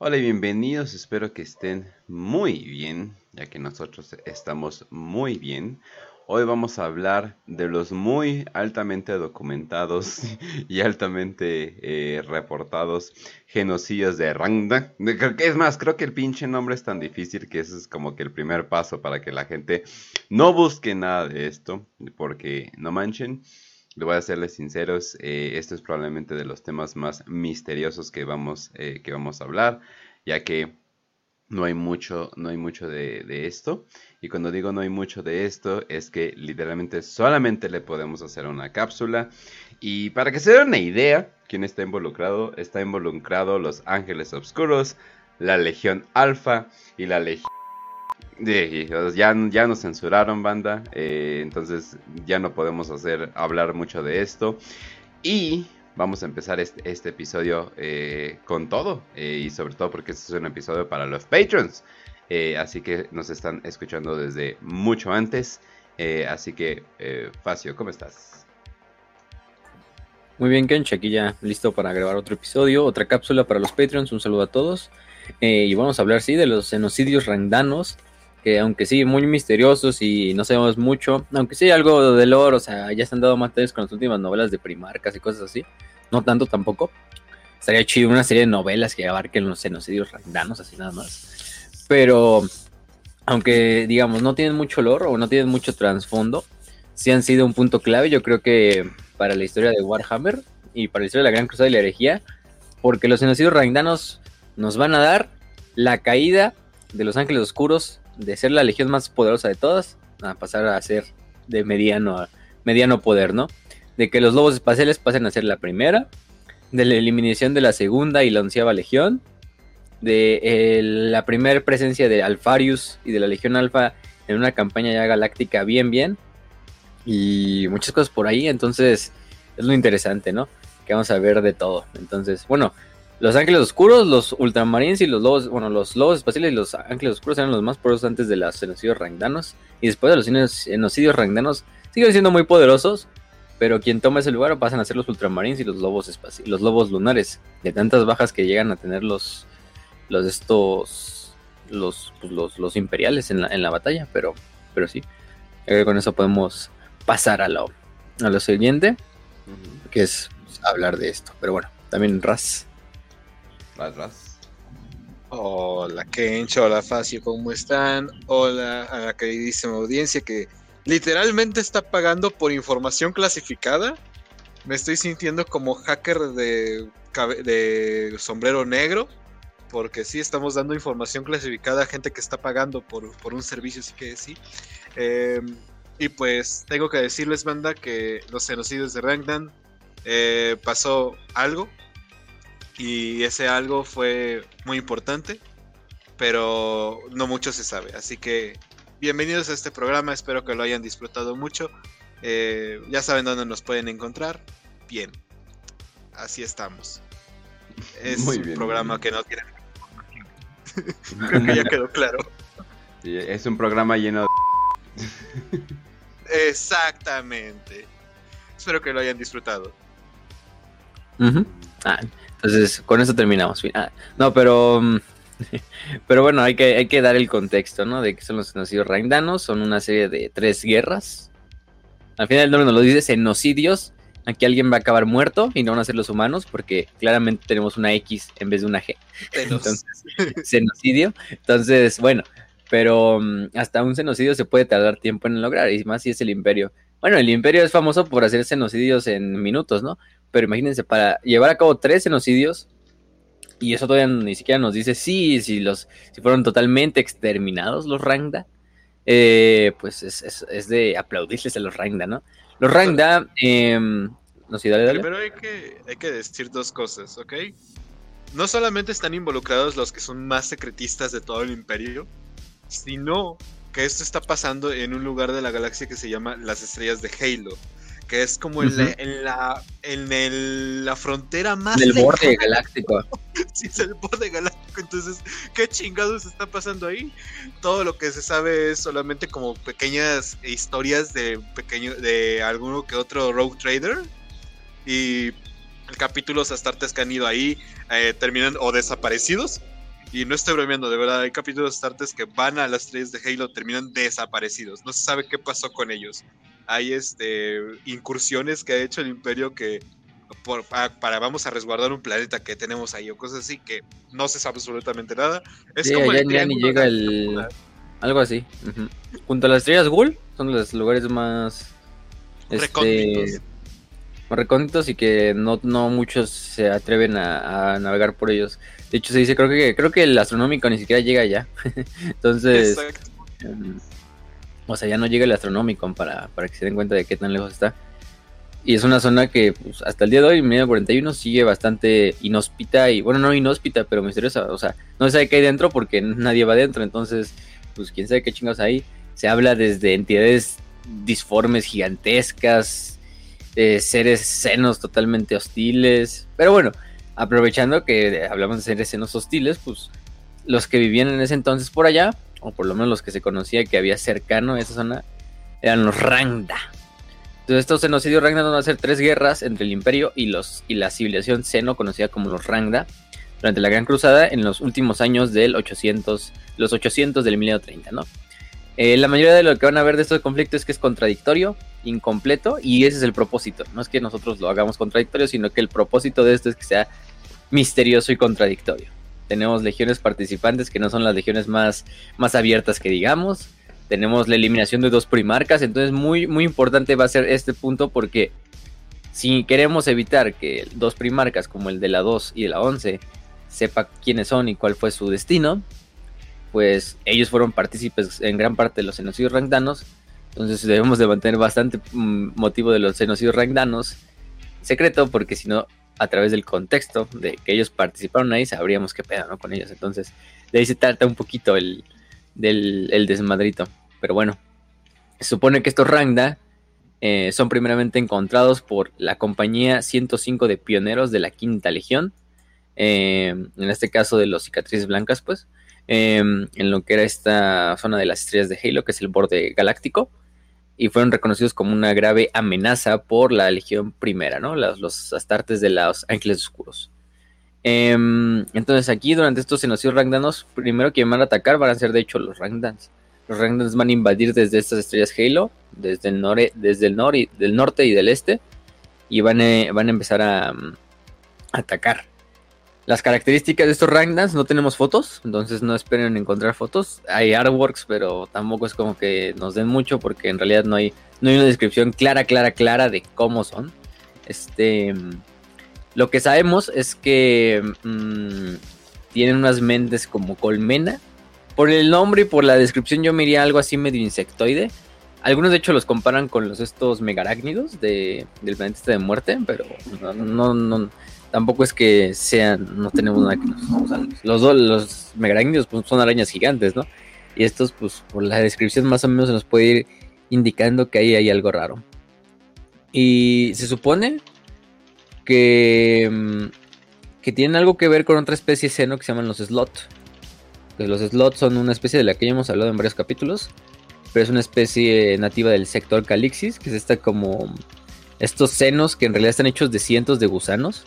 Hola y bienvenidos, espero que estén muy bien, ya que nosotros estamos muy bien. Hoy vamos a hablar de los muy altamente documentados y altamente eh, reportados genocidios de Rangda. Es más, creo que el pinche nombre es tan difícil que ese es como que el primer paso para que la gente no busque nada de esto, porque no manchen. Le voy a serles sinceros, eh, esto es probablemente de los temas más misteriosos que vamos, eh, que vamos a hablar, ya que no hay mucho, no hay mucho de, esto. Y cuando digo no hay mucho de esto, es que literalmente solamente le podemos hacer una cápsula. Y para que se den una idea, quién está involucrado, está involucrado los Ángeles Oscuros, la Legión Alfa y la Legión ya, ya nos censuraron, banda. Eh, entonces ya no podemos hacer hablar mucho de esto. Y vamos a empezar este, este episodio eh, con todo. Eh, y sobre todo porque este es un episodio para los patrons. así que nos están escuchando desde mucho antes. así que, Facio, ¿cómo estás? Muy bien, Kench, aquí ya listo para grabar otro episodio, otra cápsula para los Patreons. Un saludo a todos. y vamos a hablar, sí, de los genocidios randanos que aunque sí, muy misteriosos y no sabemos mucho, aunque sí algo de lore, o sea, ya se han dado más detalles con las últimas novelas de Primarcas y cosas así, no tanto tampoco. Estaría chido una serie de novelas que abarquen los genocidios randanos, así nada más. Pero, aunque digamos, no tienen mucho lore o no tienen mucho trasfondo, sí han sido un punto clave, yo creo que para la historia de Warhammer y para la historia de la Gran Cruzada y la herejía, porque los genocidios randanos nos van a dar la caída de los ángeles oscuros de ser la legión más poderosa de todas a pasar a ser de mediano, mediano poder, ¿no? De que los lobos espaciales pasen a ser la primera, de la eliminación de la segunda y la onceava legión, de la primera presencia de Alfarius y de la legión alfa en una campaña ya galáctica bien, bien, y muchas cosas por ahí, entonces es lo interesante, ¿no? Que vamos a ver de todo. Entonces, bueno, los ángeles oscuros, los ultramarines y los lobos, bueno, los lobos espaciales y los ángeles oscuros eran los más poderosos antes de los genocidios rangdanos. Y después de los genocidios rangdanos siguen siendo muy poderosos. Pero quien toma ese lugar pasan a ser los ultramarines y los lobos los lobos lunares. De tantas bajas que llegan a tener los, los estos, los, pues, los, imperiales en la, en la batalla. Pero, pero sí, con eso podemos pasar a lo, a lo siguiente, que es hablar de esto. Pero bueno, también Raz Hola Kencho, hola Facio, ¿cómo están? Hola a la queridísima audiencia que literalmente está pagando por información clasificada. Me estoy sintiendo como hacker de, sombrero negro, porque sí estamos dando información clasificada a gente que está pagando por, un servicio, así que sí. Em, y pues tengo que decirles, banda, que los genocidios de Rangdan eh, pasó algo y ese algo fue muy importante, pero no mucho se sabe. Así que bienvenidos a este programa, espero que lo hayan disfrutado mucho. Eh, ya saben dónde nos pueden encontrar. Bien, así estamos. Es un programa que no tiene... Creo que ya quedó claro. es un programa lleno de... Exactamente. Espero que lo hayan disfrutado. Entonces, con eso terminamos. Ah, no, pero. Mm, pero bueno, hay que, hay que dar el contexto, ¿no? De que son los genocidios rangdanos. Son una serie de tres guerras. Al final el nombre nos lo dice genocidios. Aquí alguien va a acabar muerto y no van a ser los humanos porque claramente tenemos una X en vez de una G. Entonces, genocidio. Entonces, bueno, pero mm, hasta un genocidio se puede tardar tiempo en lograr y más si es el imperio. Bueno, el imperio es famoso por hacer genocidios en minutos, ¿no? Pero imagínense, para llevar a cabo tres genocidios, y eso todavía ni siquiera nos dice si, si, los, si fueron totalmente exterminados los Rangda, eh, pues es, es, de aplaudirles a los Rangda, ¿no? Los Rangda, eh, no sé, dale, dale. Primero hay que, hay que decir dos cosas, ¿ok? No solamente están involucrados los que son más secretistas de todo el imperio, sino que esto está pasando en un lugar de la galaxia que se llama las estrellas de Halo que es como en, la, en, la, en el, la frontera más... Del borde galáctico. sí, es el borde galáctico. Entonces, ¿qué chingados está pasando ahí? Todo lo que se sabe es solamente como pequeñas historias de pequeño de alguno que otro rogue trader. Y capítulos astartes que han ido ahí eh, terminan o desaparecidos Y no estoy bromeando, de verdad, hay capítulos de Star que van a las estrellas de Halo, terminan desaparecidos. No se sabe qué pasó con ellos. Hay este incursiones que ha hecho el Imperio que por, para, vamos a resguardar un planeta que tenemos ahí o cosas así que no se sabe absolutamente nada. Es como ya, ni llega el algo así. Junto a las estrellas Ghoul son los lugares más este, más recónditos y que no, no muchos se atreven a, navegar por ellos. De hecho se dice creo que creo que el astronómico ni siquiera llega allá. Entonces o sea, ya no llega el astronómico para, para que se den cuenta de qué tan lejos está. Y es una zona que pues, hasta el día de hoy, en 41, sigue bastante inhóspita y, bueno, no inhóspita, pero misteriosa. O sea, no se sabe qué hay dentro porque nadie va adentro. Entonces, pues quién sabe qué chingados hay. Se habla desde entidades disformes gigantescas, eh, seres senos totalmente hostiles. Pero bueno, aprovechando que hablamos de seres senos hostiles, pues los que vivían en ese entonces por allá, o por lo menos los que se conocía que había cercano a esa zona, eran los Rangda entonces estos genocidios Rangda van a ser tres guerras entre el imperio y, los, y la civilización seno conocida como los Rangda durante la Gran Cruzada en los últimos años del 800, los 800 del milenio 30, ¿no? Eh, la mayoría de lo que van a ver de estos conflictos es que es contradictorio, incompleto, y ese es el propósito. No es que nosotros lo hagamos contradictorio, sino que el propósito de esto es que sea misterioso y contradictorio. Tenemos legiones participantes que no son las legiones más, más abiertas que digamos. Tenemos la eliminación de dos primarcas, entonces muy, muy importante va a ser este punto porque si queremos evitar que dos primarcas como el de la 2 y de la 11 sepa quiénes son y cuál fue su destino, pues ellos fueron partícipes en gran parte de los genocidios rangdanos, entonces debemos de mantener bastante mm, motivo de los genocidios rangdanos secreto porque si no a través del contexto de que ellos participaron ahí sabríamos qué pedo ¿no? con ellos, entonces de ahí se trata un poquito el, del el desmadrito. Pero bueno, se supone que estos Rangda eh, son primeramente encontrados por la compañía 105 de pioneros de la Quinta Legión, eh, en este caso de los cicatrices blancas, pues, eh, en lo que era esta zona de las estrellas de Halo, que es el borde galáctico, y fueron reconocidos como una grave amenaza por la Legión Primera, ¿no? Los, los astartes de los ángeles oscuros. Em, entonces aquí durante estos genocidios rangdanos, primero que van a atacar van a ser de hecho los rangdans. Los rangdans van a invadir desde estas estrellas Halo, desde el, nore, desde el del norte y del este, y van a, van a empezar a, mm, atacar. Las características de estos rangdans no tenemos fotos, entonces no esperen encontrar fotos. Hay artworks, pero tampoco es como que nos den mucho porque en realidad no hay, no hay una descripción clara, clara, clara de cómo son. Este lo que sabemos es que mm, tienen unas mentes como colmena. Por el nombre y por la descripción yo me algo así medio insectoide. Algunos de hecho los comparan con los estos megarácnidos de, del planeta este de muerte, pero no, no, tampoco es que sean, no tenemos nada que nos... los dos, los pues, son arañas gigantes, ¿no? Y estos, pues por la descripción más o menos se nos puede ir indicando que ahí hay algo raro. Y se supone que, mm, que tienen algo que ver con otra especie seno que se llaman los slots. los slots son una especie de la que ya hemos hablado en varios capítulos, pero es una especie nativa del sector Calixis, que es esta como estos senos que en realidad están hechos de cientos de gusanos,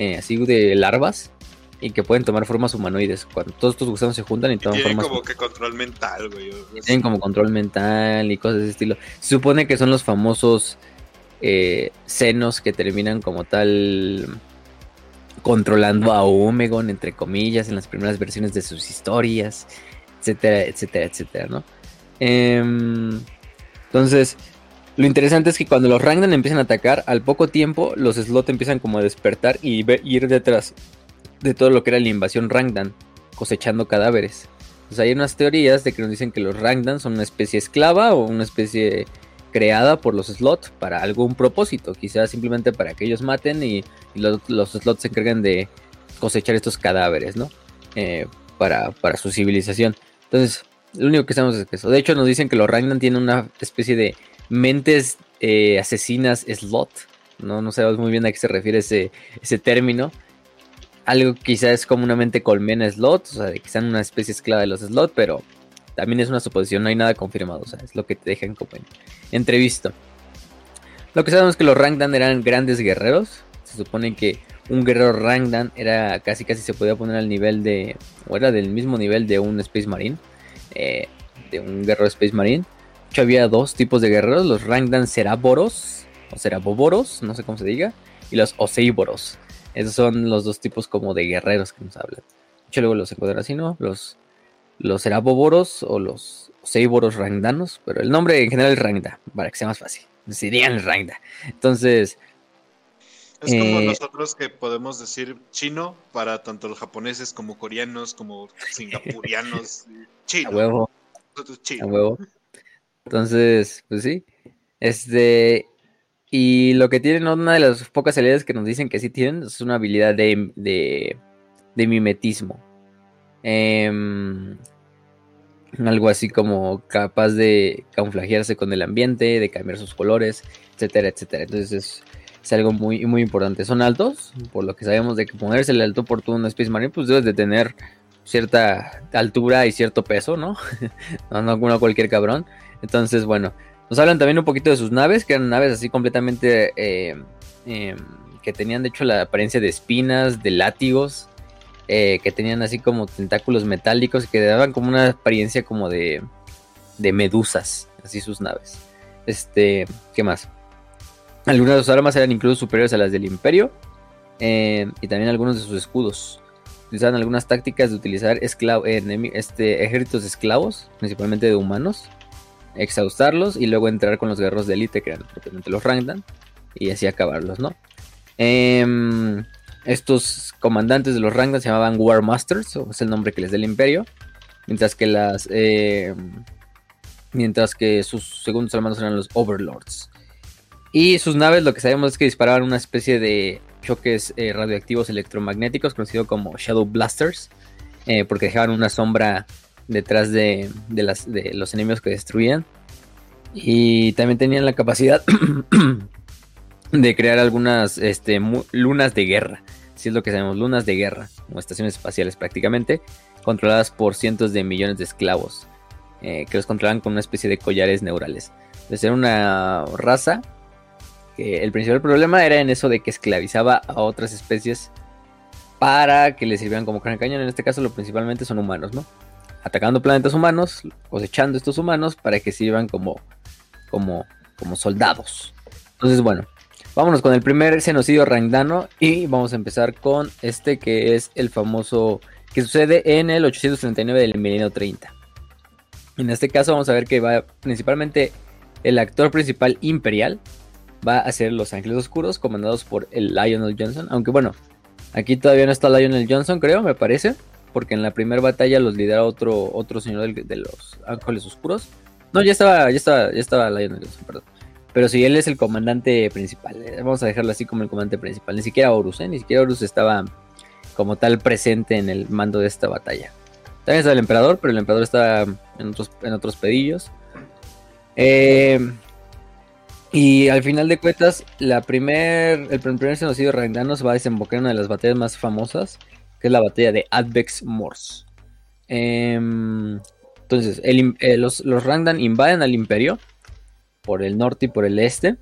eh, así de larvas, y que pueden tomar formas humanoides. Cuando todos estos gusanos se juntan y toman formas. como que control mental, güey. Tienen como control mental y cosas de ese estilo. Se supone que son los famosos eh, senos que terminan como tal controlando a Omegon, entre comillas, en las primeras versiones de sus historias, etcétera, etcétera, etcétera, ¿no? Em, entonces, lo interesante es que cuando los Rangdan empiezan a atacar, al poco tiempo los Slot empiezan como a despertar y ir detrás de todo lo que era la invasión Rangdan, cosechando cadáveres. Entonces hay unas teorías de que nos dicen que los Rangdan son una especie esclava o una especie creada por los slots para algún propósito, quizás simplemente para que ellos maten y, los, slots se encargan de cosechar estos cadáveres, ¿no? Eh, para, su civilización. Entonces, lo único que sabemos es que eso. De hecho, nos dicen que los Ragnan tienen una especie de mentes eh, asesinas slot. ¿no? no sabemos muy bien a qué se refiere ese, ese término. Algo quizás es como una mente colmena slot, o sea, que sean una especie esclava de los slot, pero también es una suposición, no hay nada confirmado, o sea, es lo que te dejan como en entrevista. Lo que sabemos es que los Rangdan eran grandes guerreros. Se supone que un guerrero Rangdan era casi casi se podía poner al nivel de, o era del mismo nivel de un Space Marine, eh, de un guerrero Space Marine. Hecho, había dos tipos de guerreros, los Rangdan Ceraboros, o Ceraboboros, no sé cómo se diga, y los Oseiboros. Esos son los dos tipos como de guerreros que nos hablan. De hecho, luego los encuentran así, ¿no? Los, los Ceraboboros o los Oseiboros Rangdanos, pero el nombre en general es Rangda, para que sea más fácil. Decirían Rangda. Entonces, Es como Eh, nosotros que podemos decir chino para tanto los japoneses como coreanos, como singapurianos. a Chino. huevo. Nosotros A huevo. Entonces, pues sí. Este. Y lo que tienen, una de las pocas habilidades que nos dicen que sí tienen, es una habilidad de, de, mimetismo. Em, algo así como capaz de camuflajearse con el ambiente, de cambiar sus colores, etcétera, etcétera. Entonces es, es algo muy, muy importante. Son altos, por lo que sabemos de que ponerse el alto por un Space Marine, pues debes de tener cierta altura y cierto peso, ¿no? no, no, no cualquier cabrón. Entonces, bueno, nos hablan también un poquito de sus naves, que eran naves así completamente eh, eh, que tenían de hecho la apariencia de espinas, de látigos, eh, que tenían así como tentáculos metálicos, que daban como una apariencia como de, de medusas, así sus naves. Este, ¿qué más? Algunas de sus armas eran incluso superiores a las del Imperio, eh, y también algunos de sus escudos. Utilizaban algunas tácticas de utilizar este, ejércitos esclavos, principalmente de humanos, exhaustarlos y luego entrar con los guerreros de élite, que eran propiamente los Rangdan, y así acabarlos, ¿no? Em, estos comandantes de los Rangdan se llamaban War Masters, o es el nombre que les da el imperio, mientras que las... em, mientras que sus segundos hermanos eran los Overlords. Y sus naves lo que sabemos es que disparaban una especie de choques eh, radioactivos electromagnéticos, conocido como Shadow Blasters, eh, porque dejaban una sombra detrás de, los enemigos que destruían. Y también tenían la capacidad de crear algunas este, lunas de guerra. Si es lo que sabemos, lunas de guerra, como estaciones espaciales prácticamente, controladas por cientos de millones de esclavos, eh, que los controlaban con una especie de collares neurales. Entonces era una raza que el principal problema era en eso de que esclavizaba a otras especies para que les sirvieran como cañón. En este caso, lo principalmente son humanos, ¿no? Atacando planetas humanos, cosechando estos humanos para que sirvan como, como, como soldados. Entonces, bueno, vámonos con el primer genocidio rangdano y vamos a empezar con este que es el famoso que sucede en el 839 del milenio 30. En este caso vamos a ver que va principalmente el actor principal imperial va a ser Los Ángeles Oscuros comandados por el Lionel Johnson, aunque bueno, aquí todavía no está Lionel Johnson, creo, me parece, porque en la primera batalla los lidera otro otro señor de los Ángeles Oscuros. No, ya estaba ya estaba ya estaba Lionel Johnson, perdón. Pero sí, él es el comandante principal. eh, Vamos a dejarlo así como el comandante principal. Ni siquiera Horus, ¿eh? Ni siquiera Horus estaba como tal presente en el mando de esta batalla. También está el emperador, pero el emperador está en otros, en otros pedillos. Eh, y al final de cuentas, la primer, el primer genocidio rangdano se va a desembocar en una de las batallas más famosas, que es la batalla de Advex Mors. Em, entonces, eh, los, los Rangdan invaden al imperio por el norte y por el este.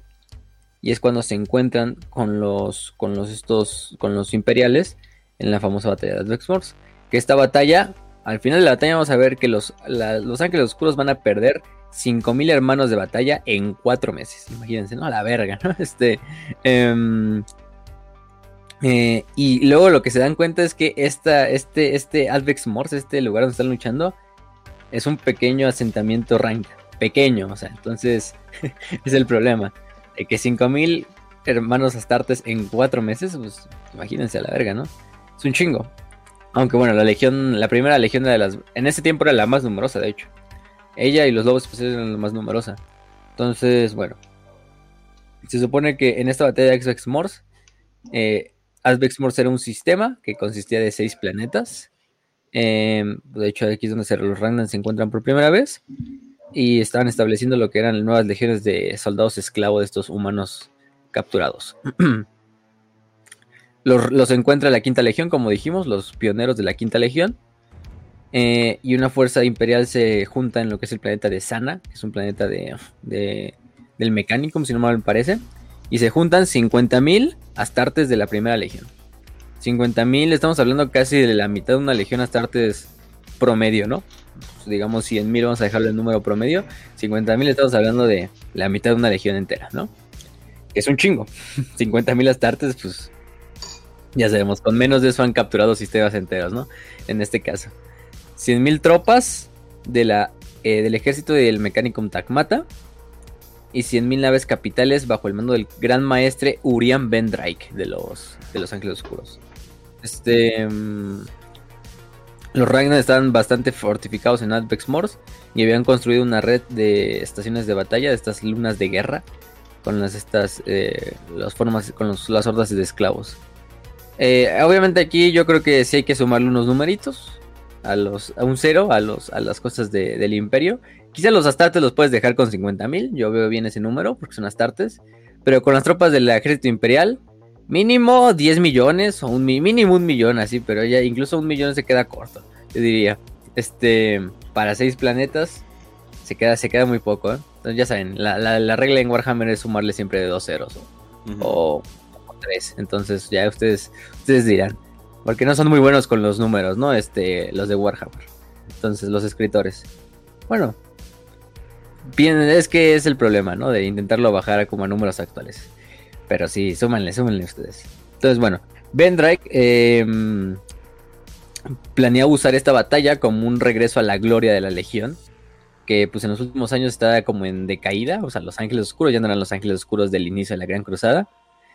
Y es cuando se encuentran con los, con los, estos, con los imperiales en la famosa batalla de Advex Mors. Que esta batalla, al final de la batalla vamos a ver que los, los ángeles oscuros van a perder 5000 hermanos de batalla en 4 meses. Imagínense, ¿no? A la verga, ¿no? Este. em, eh, y luego lo que se dan cuenta es que esta, este, este Advex Mors, este lugar donde están luchando, es un pequeño asentamiento rank. Pequeño, o sea, entonces es el problema. De que 5000 hermanos astartes en 4 meses, pues imagínense a la verga, ¿no? Es un chingo. Aunque bueno, la legión, la primera legión de las. En ese tiempo era la más numerosa, de hecho. Ella y los lobos especiales eran la más numerosa. Entonces, bueno. Se supone que en esta batalla de Advex Mors, eh, Advex Mors era un sistema que consistía de seis planetas. Eh, de hecho, aquí es donde los Rangdan se encuentran por primera vez. Y estaban estableciendo lo que eran nuevas legiones de soldados esclavos de estos humanos capturados. los, los encuentra la quinta legión, como dijimos, los pioneros de la quinta legión. Eh, y una fuerza imperial se junta en lo que es el planeta de Sana, que es un planeta de, de- del mecánico, si no mal me parece. Y se juntan 50.000 astartes de la primera legión. 50.000, estamos hablando casi de la mitad de una legión astartes promedio, ¿no? Pues, digamos 100.000, vamos a dejarle el número promedio. 50.000 estamos hablando de la mitad de una legión entera, ¿no? Es un chingo. 50.000 astartes, pues ya sabemos, con menos de eso han capturado sistemas enteros, ¿no? En este caso. 100.000 tropas de la, eh, del ejército del Mechanicum Tacmata y 100.000 naves capitales bajo el mando del gran maestre Urian Ben Drake de los, de los Ángeles Oscuros. Este. Mm, los Ragnar estaban bastante fortificados en Advex y habían construido una red de estaciones de batalla, de estas lunas de guerra, con las estas eh, formas, con las hordas de esclavos. Eh, obviamente aquí yo creo que sí hay que sumarle unos numeritos a los a un cero a los a las cosas del imperio. Quizá los astartes los puedes dejar con 50.000, yo veo bien ese número porque son astartes, pero con las tropas del ejército imperial Mínimo 10 millones o un mínimo un millón así, pero ya incluso un millón se queda corto, yo diría. Este, para seis planetas se queda, se queda muy poco, ¿eh? Entonces ya saben, la, regla en Warhammer es sumarle siempre de dos ceros o, tres. Entonces ya ustedes, ustedes dirán. Porque no son muy buenos con los números, ¿no? Este, los de Warhammer. Entonces, los escritores. Bueno. Es que es el problema, ¿no? De intentarlo bajar como a números actuales. Pero sí, súmanle, súmanle ustedes. Entonces, bueno, Ben Drake planea usar esta batalla como un regreso a la gloria de la Legión. Que pues en los últimos años está como en decaída. O sea, los ángeles oscuros ya no eran los ángeles oscuros del inicio de la Gran Cruzada.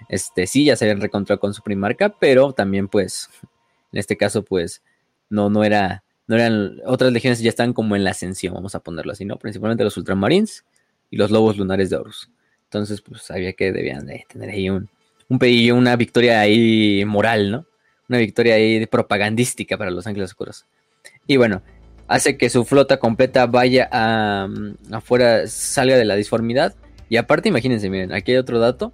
Este, sí, ya se habían reencontrado con su primarca, pero también, pues, en este caso, pues, no, no era. No eran. Otras legiones ya están como en la ascensión, vamos a ponerlo así, ¿no? Principalmente los ultramarines y los lobos lunares de Horus. Entonces, pues sabía que debían de tener ahí un, un pedillo, una victoria ahí moral, ¿no? Una victoria ahí propagandística para los Ángeles Oscuros. Y bueno, hace que su flota completa vaya a, mm, afuera, salga de la disformidad. Y aparte, imagínense, miren, aquí hay otro dato.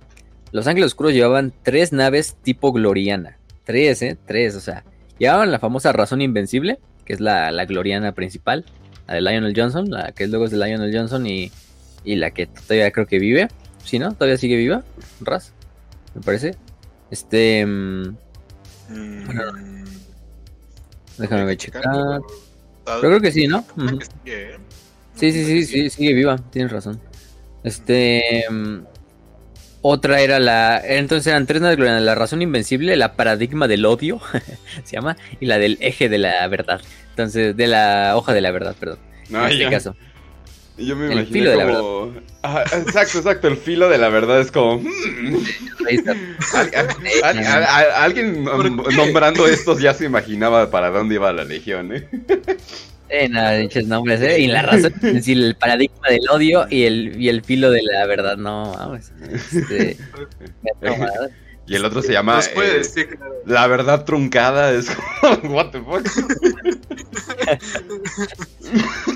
Los Ángeles Oscuros llevaban tres naves tipo Gloriana. Tres, ¿eh? Tres, o sea. Llevaban la famosa Razón Invencible, que es la, la Gloriana principal. La de Lionel Johnson, la que luego es de Lionel Johnson y, y la que todavía creo que vive. ¿Sí, no? ¿Todavía sigue viva? Raz, me parece. Este. Mm, déjame ver, checar. Pero creo que sí, ¿no? Sí, sí, sí, sí, sigue viva, tienes razón. Este. Mm, otra era la. Entonces eran tres la razón invencible, la paradigma del odio, se llama, y la del eje de la verdad. Entonces, de la hoja de la verdad, perdón. en este caso. Yo me el filo de la verdad. exacto, exacto. El filo de la verdad es como. Hmm. alguien nombrando estos ya se imaginaba para dónde iba la legión, ¿eh? Eh, nada, dichos nombres, ¿eh? Y la razón es decir, el paradigma del odio y el, y el filo de la verdad. No, vamos. Este, y el otro se llama eh, La verdad truncada. Es como, what the fuck.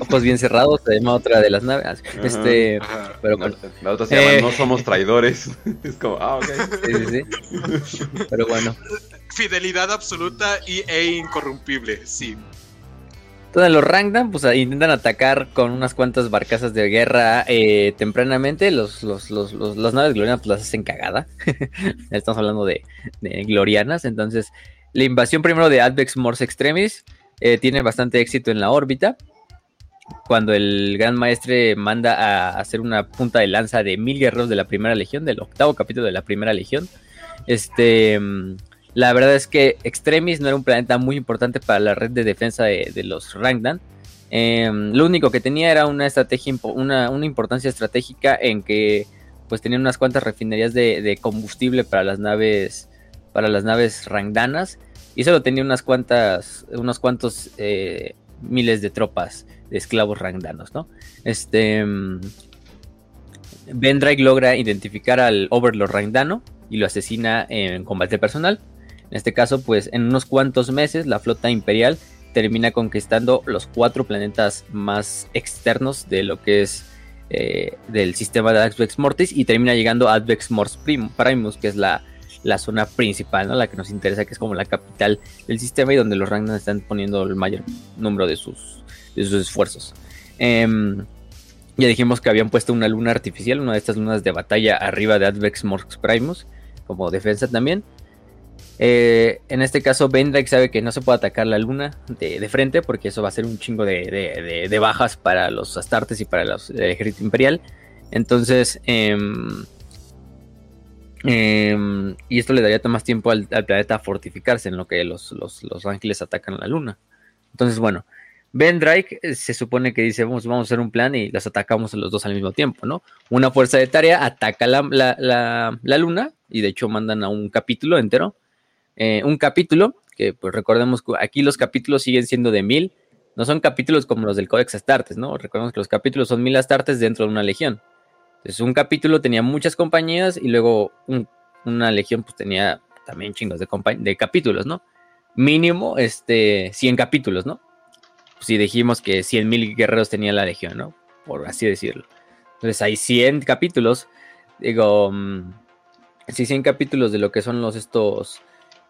Ojos bien cerrados, se llama otra de las naves. este, pero bueno. La otra se llama eh, No somos traidores. es como, ah, ok. Sí, sí, sí. Pero bueno. Fidelidad absoluta y, e incorrumpible, sí. Entonces los Rangdan pues intentan atacar con unas cuantas barcazas de guerra eh, tempranamente. Los, los, los, los, naves glorianas pues las hacen cagada. Estamos hablando de, glorianas. Entonces la invasión primero de Advex Morse Extremis eh, tiene bastante éxito en la órbita. Cuando el Gran Maestre manda a hacer una punta de lanza de mil guerreros de la Primera Legión, del octavo capítulo de la Primera Legión. Este la verdad es que Extremis no era un planeta muy importante para la red de defensa de, los Rangdan. Em, lo único que tenía era una estrategia, una, importancia estratégica en que pues tenían unas cuantas refinerías de, combustible para las naves, para las naves Rangdanas y solo tenía unas cuantas, unos cuantos eh, miles de tropas de esclavos Rangdanos, ¿no? Este em, Ben Drake logra identificar al Overlord Rangdano y lo asesina en combate personal. En este caso, pues en unos cuantos meses la flota imperial termina conquistando los cuatro planetas más externos de lo que es eh, del sistema de Advex Mortis y termina llegando a Advex Mortis Primus, que es la, zona principal, ¿no? la que nos interesa, que es como la capital del sistema y donde los Ragnar están poniendo el mayor número de sus, sus esfuerzos. Em, ya dijimos que habían puesto una luna artificial, una de estas lunas de batalla arriba de Advex Mortis Primus, como defensa también. Eh, en este caso, Vendrake sabe que no se puede atacar la luna de, frente porque eso va a ser un chingo de, bajas para los Astartes y para los, el ejército imperial. Entonces, em, em, y esto le daría más tiempo al, planeta a fortificarse en lo que los, ángeles atacan la luna. Entonces, bueno, Vendrake eh, se supone que dice, vamos, a hacer un plan y los atacamos los dos al mismo tiempo, ¿no? Una fuerza de tarea ataca la luna y de hecho mandan a un capítulo entero eh, un capítulo, que pues recordemos que aquí los capítulos siguen siendo de mil, no son capítulos como los del Codex Astartes, ¿no? Recordemos que los capítulos son mil Astartes dentro de una legión. Entonces un capítulo tenía muchas compañías y luego una legión pues tenía también chingos de, de capítulos, ¿no? Mínimo, este, 100 capítulos, ¿no? si dijimos que 100 mil guerreros tenía la legión, ¿no? Por así decirlo. Entonces hay 100 capítulos, digo, um, sí, 100 capítulos de lo que son los estos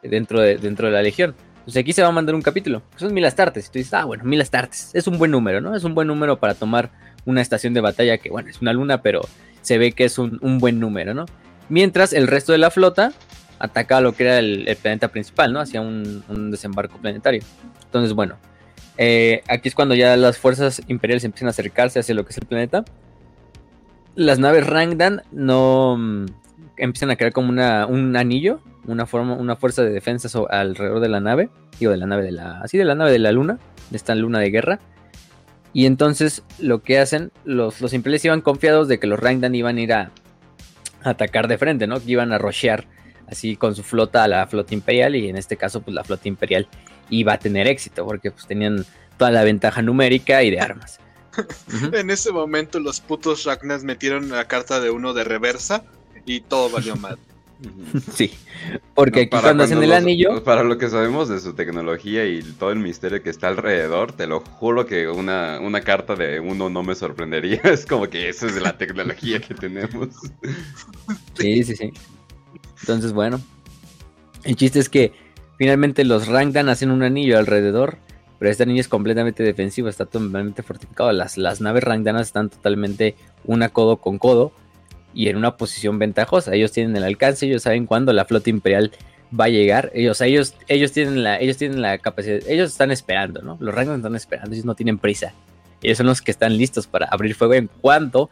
dentro de, dentro de la legión. Entonces aquí se va a mandar un capítulo. Son mil astartes. Y tú dices, ah, bueno, mil astartes. Es un buen número, ¿no? Es un buen número para tomar una estación de batalla que, bueno, es una luna, pero se ve que es un, buen número, ¿no? Mientras el resto de la flota ataca a lo que era el, planeta principal, ¿no? Hacia un, desembarco planetario. Entonces, bueno, eh, aquí es cuando ya las fuerzas imperiales empiezan a acercarse hacia lo que es el planeta. Las naves Rangdan no mm, empiezan a crear como una, un anillo una, forma, una fuerza de defensa alrededor de la nave, digo, de la nave de la, así de la nave de la luna, de esta luna de guerra. Y entonces lo que hacen, los, los imperiales iban confiados de que los Rangdan iban a ir a, atacar de frente, ¿no? Que iban a rushear así con su flota a la flota imperial y en este caso pues la flota imperial iba a tener éxito porque pues tenían toda la ventaja numérica y de armas. en ese momento los putos Ragnas metieron la carta de uno de reversa y todo valió mal. Sí, porque aquí cuando, hacen el anillo. Para lo que sabemos de su tecnología y todo el misterio que está alrededor, te lo juro que una, una carta de uno no me sorprendería. Es como que esa es la tecnología que tenemos. Sí, sí, sí. Entonces, bueno. El chiste es que finalmente los Rangdan hacen un anillo alrededor. Pero este anillo es completamente defensivo, está totalmente fortificado. Las, las naves Rangdanas están totalmente una codo con codo y en una posición ventajosa. Ellos tienen el alcance, ellos saben cuándo la flota imperial va a llegar. Ellos, ellos, ellos, tienen, la, ellos tienen la capacidad, ellos están esperando, ¿no? Los rangos están esperando, ellos no tienen prisa. Ellos son los que están listos para abrir fuego en cuanto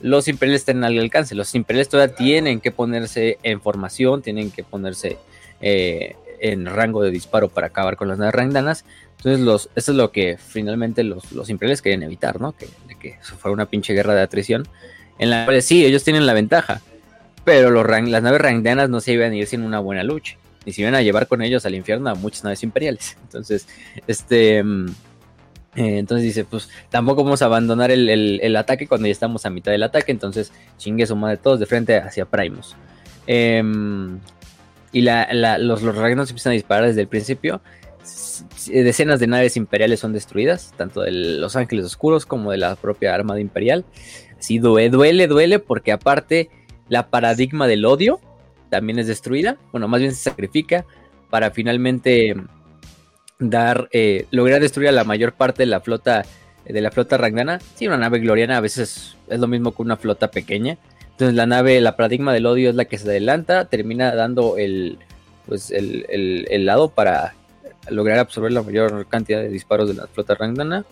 los imperiales estén al alcance. Los imperiales todavía tienen que ponerse en formación, tienen que ponerse eh, en rango de disparo para acabar con las naves. Entonces, los, eso es lo que finalmente los, los imperiales querían evitar, ¿no? Que, que fuera una pinche guerra de atrición en la cual sí, ellos tienen la ventaja, pero los las naves rangdanas no se iban a ir sin una buena lucha, y se iban a llevar con ellos al infierno a muchas naves imperiales. Entonces, este... Mm, eh, entonces dice, pues tampoco vamos a abandonar el, ataque cuando ya estamos a mitad del ataque. Entonces, chingue su madre todos de frente hacia Primus. Em, y los, los empiezan a disparar desde el principio. Decenas de naves imperiales son destruidas, tanto de los ángeles oscuros como de la propia armada imperial. Sí, duele, duele, duele, porque aparte la paradigma del odio también es destruida. Bueno, más bien se sacrifica para finalmente dar, eh, lograr destruir a la mayor parte de la flota de la flota Rangdana. Sí, una nave gloriana a veces es lo mismo que una flota pequeña. Entonces la nave, la paradigma del odio es la que se adelanta, termina dando el, pues el, el lado para lograr absorber la mayor cantidad de disparos de la flota Rangdana.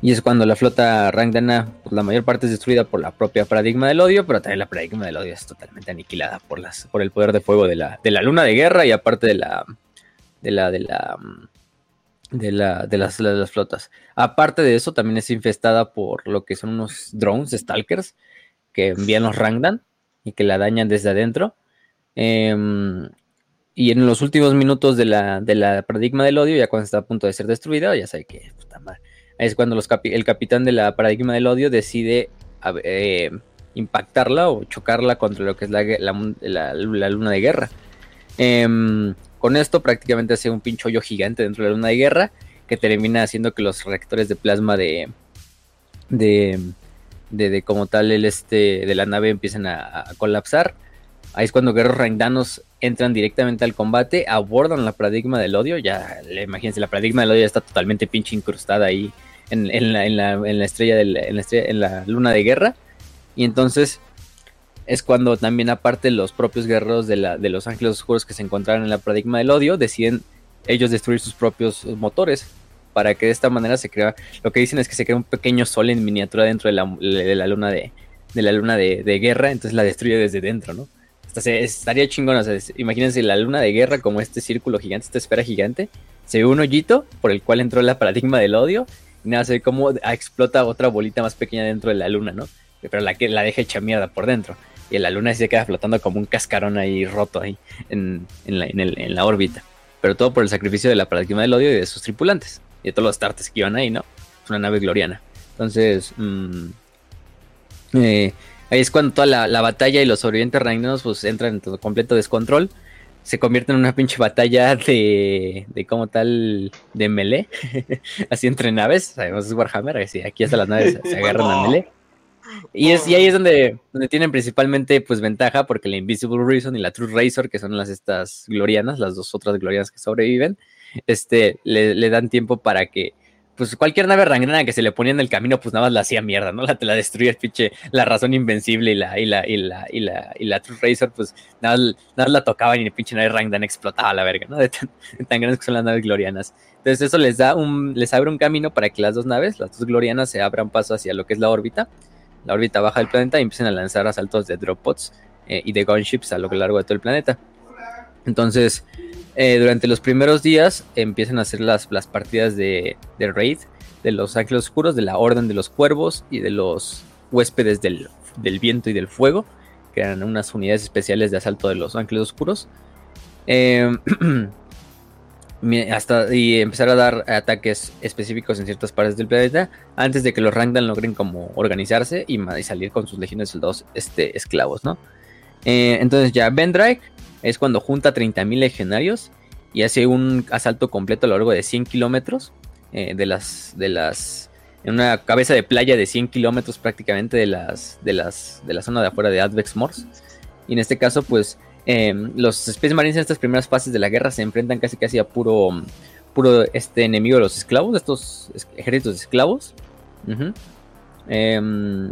Y es cuando la flota Rangdana, pues la mayor parte es destruida por la propia paradigma del odio, pero también la paradigma del odio es totalmente aniquilada por las, por el poder de fuego de la, de la luna de guerra y aparte de la, de la, de la, de la, de las, las flotas. Aparte de eso, también es infestada por lo que son unos drones, stalkers, que envían los Rangdan y que la dañan desde adentro. Em, y en los últimos minutos de la, de la paradigma del odio, ya cuando está a punto de ser destruida, ya sabe que puta madre es cuando el capitán de la paradigma del odio decide eh, impactarla o chocarla contra lo que es la, la, luna de guerra. Em, con esto prácticamente hace un pincho hoyo gigante dentro de la luna de guerra que termina haciendo que los reactores de plasma de, de, de, como tal el este de la nave empiecen a, colapsar. Ahí es cuando guerreros rangdanos entran directamente al combate, abordan la paradigma del odio. Ya, imagínense, la paradigma del odio está totalmente pinche incrustada ahí en, la, estrella en la luna de guerra. Y entonces es cuando también aparte los propios guerreros de, la, de los ángeles oscuros que se encontraron en la paradigma del odio deciden ellos destruir sus propios motores para que de esta manera se crea, lo que dicen es que se crea un pequeño sol en miniatura dentro de la, luna de, la luna de, guerra, entonces la destruye desde dentro, ¿no? estaría chingón, imagínense la luna de guerra como este círculo gigante, esta esfera gigante, se ve un hoyito por el cual entró la paradigma del odio, y nada, se ve cómo explota otra bolita más pequeña dentro de la luna, ¿no? Pero la que la deja hecha mierda por dentro. Y la luna se queda flotando como un cascarón ahí roto ahí en, la, en la órbita. Pero todo por el sacrificio de la paradigma del odio y de sus tripulantes y de todos los tartes que iban ahí, ¿no? Es una nave gloriana. Entonces, mm, eh, ahí es cuando toda la, batalla y los sobrevivientes reinos pues entran en todo completo descontrol. Se convierte en una pinche batalla de, de como tal, de melee. así entre naves. Sabemos es Warhammer, así, aquí hasta las naves se agarran a melee. Y, es, y ahí es donde, donde tienen principalmente pues ventaja porque la Invisible Reason y la True Razor, que son las estas glorianas, las dos otras glorianas que sobreviven, este, le, dan tiempo para que, pues cualquier nave rangrana que se le ponía en el camino, pues nada más la hacía mierda, ¿no? La, te la destruía, pinche, la razón invencible y la, y la, y la, y la, y la True Razor, pues nada, nada la tocaban y el pinche nave rangdan explotaba la verga, ¿no? De tan, grandes que son las naves glorianas. Entonces eso les da un, les abre un camino para que las dos naves, las dos glorianas, se abran paso hacia lo que es la órbita, la órbita baja del planeta y empiecen a lanzar asaltos de drop pods eh, y de gunships a lo largo de todo el planeta. Entonces, eh, durante los primeros días empiezan a hacer las, las partidas de, raid de los ángeles oscuros, de la orden de los cuervos y de los huéspedes del, viento y del fuego, que eran unas unidades especiales de asalto de los ángeles oscuros. Em, hasta y empezar a dar ataques específicos en ciertas partes del planeta antes de que los Rangdan logren como organizarse y, salir con sus legiones de soldados este, esclavos, ¿no? Eh, entonces ya Bendrake es cuando junta 30.000 legionarios y hace un asalto completo a lo largo de 100 kilómetros eh, de las de las en una cabeza de playa de 100 kilómetros prácticamente de las de las de la zona de afuera de Advex Mors y en este caso pues em, los Space Marines en estas primeras fases de la guerra se enfrentan casi casi a puro puro este enemigo de los esclavos de estos ejércitos de esclavos. Em,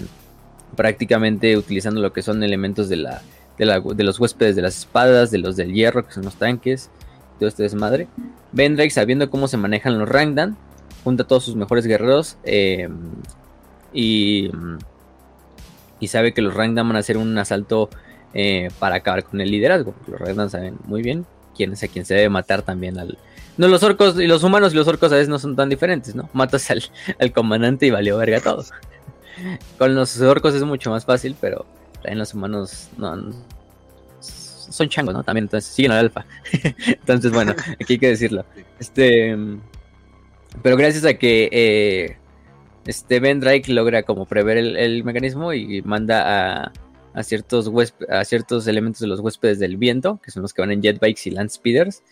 prácticamente utilizando lo que son elementos de la de, los huéspedes de las espadas, de los del hierro, que son los tanques, todo este desmadre. Vendrake, sabiendo cómo se manejan los Rangdan, junta a todos sus mejores guerreros eh, y, y sabe que los Rangdan van a hacer un asalto eh, para acabar con el liderazgo. Los Rangdan saben muy bien quién es a quien se debe matar también al... No, los orcos y los humanos y los orcos a veces no son tan diferentes, ¿no? Matas al, al comandante y valió verga todo. Con los orcos es mucho más fácil, pero también los humanos no, son changos, ¿no? También, entonces siguen al alfa. entonces, bueno, aquí hay que decirlo. Este, pero gracias a que eh, este Ben Drake logra como prever el, mecanismo y manda a, ciertos a ciertos elementos de los huéspedes del viento, que son los que van en jetbikes y land speeders,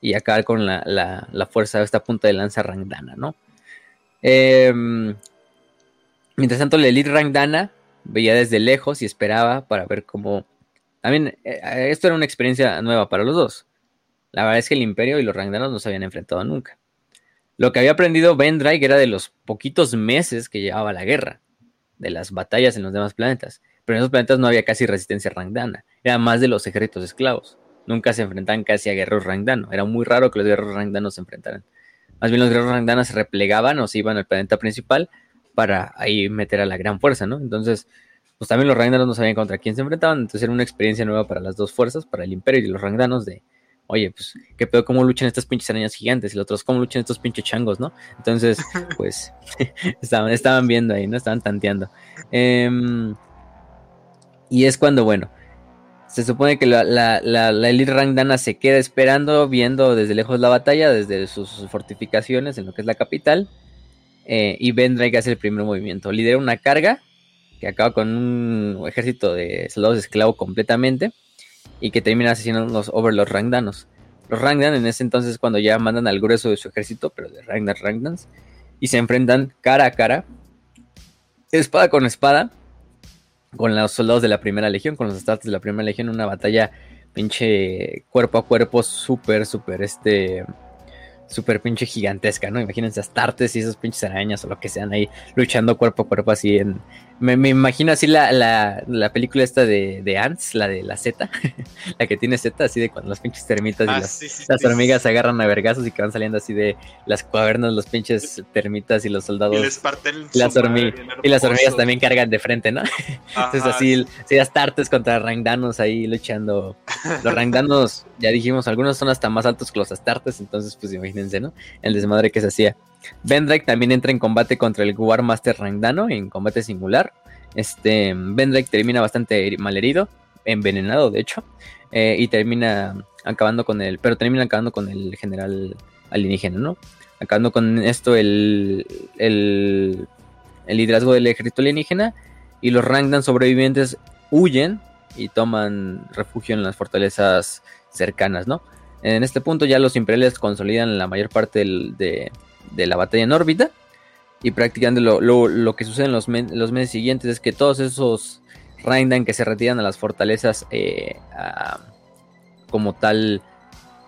y acabar con la, la, fuerza de esta punta de lanza rangdana, ¿no? Em, mientras tanto, la elite rangdana veía desde lejos y esperaba para ver cómo... También eh, esto era una experiencia nueva para los dos. La verdad es que el imperio y los rangdanos no se habían enfrentado nunca. Lo que había aprendido Ben Drake era de los poquitos meses que llevaba la guerra, de las batallas en los demás planetas. Pero en esos planetas no había casi resistencia rangdana, era más de los ejércitos esclavos. Nunca se enfrentaban casi a guerreros rangdanos, era muy raro que los guerreros rangdanos se enfrentaran. Más bien los guerreros rangdanos se replegaban o se iban al planeta principal para ahí meter a la gran fuerza, ¿no? Entonces, pues también los Rangdanos no sabían contra quién se enfrentaban, entonces era una experiencia nueva para las dos fuerzas, para el Imperio y los Rangdanos de, oye, pues, ¿qué pedo? ¿Cómo luchan estas pinches arañas gigantes? Y los otros, ¿cómo luchan estos pinches changos, no? Entonces, pues, estaban, estaban viendo ahí, ¿no? Estaban tanteando. Em, y es cuando, bueno, se supone que la, la, la, la, Elite Rangdana se queda esperando, viendo desde lejos la batalla, desde sus fortificaciones en lo que es la capital. Eh, y Ben Drake hace el primer movimiento. Lidera una carga que acaba con un ejército de soldados esclavos completamente y que termina asesinando los Overlord Rangdanos. Los Rangdan en ese entonces cuando ya mandan al grueso de su ejército, pero de Rangdan Rangdans, y se enfrentan cara a cara, espada con espada, con los soldados de la primera legión, con los astartes de la primera legión, una batalla pinche cuerpo a cuerpo, súper, súper, este, súper pinche gigantesca, ¿no? Imagínense Astartes y esas pinches arañas o lo que sean ahí luchando cuerpo a cuerpo así en, Me, me imagino así la, la, la película esta de, de Ants, la de la Z, la que tiene Z, así de cuando las pinches termitas y Ah, las, sí, sí, las sí, hormigas se agarran a vergazos y que van saliendo así de las cuavernas, los pinches termitas y los Y soldados. les parten Y las, su hormi- madre bien y las hormigas también cargan de frente, ¿no? Entonces así, sí, Astartes contra Rangdanos ahí luchando. Los Rangdanos, ya dijimos, algunos son hasta más altos que los Astartes, entonces pues imagínense, ¿no? El desmadre que se hacía. Vendrake también entra en combate contra el War Master Rangdano, en combate singular. Este, Vendrake termina bastante heri- malherido, envenenado de hecho, eh, y termina acabando con el, pero termina acabando con el general alienígena, ¿no? Acabando con esto el, el, el liderazgo del ejército alienígena y los Rangdan sobrevivientes huyen y toman refugio en las fortalezas cercanas, ¿no? En este punto ya los imperiales consolidan la mayor parte del- de, de la batalla en órbita y prácticamente lo, lo- lo que sucede en los, los meses siguientes es que todos esos Rangdan que se retiran a las fortalezas eh, como tal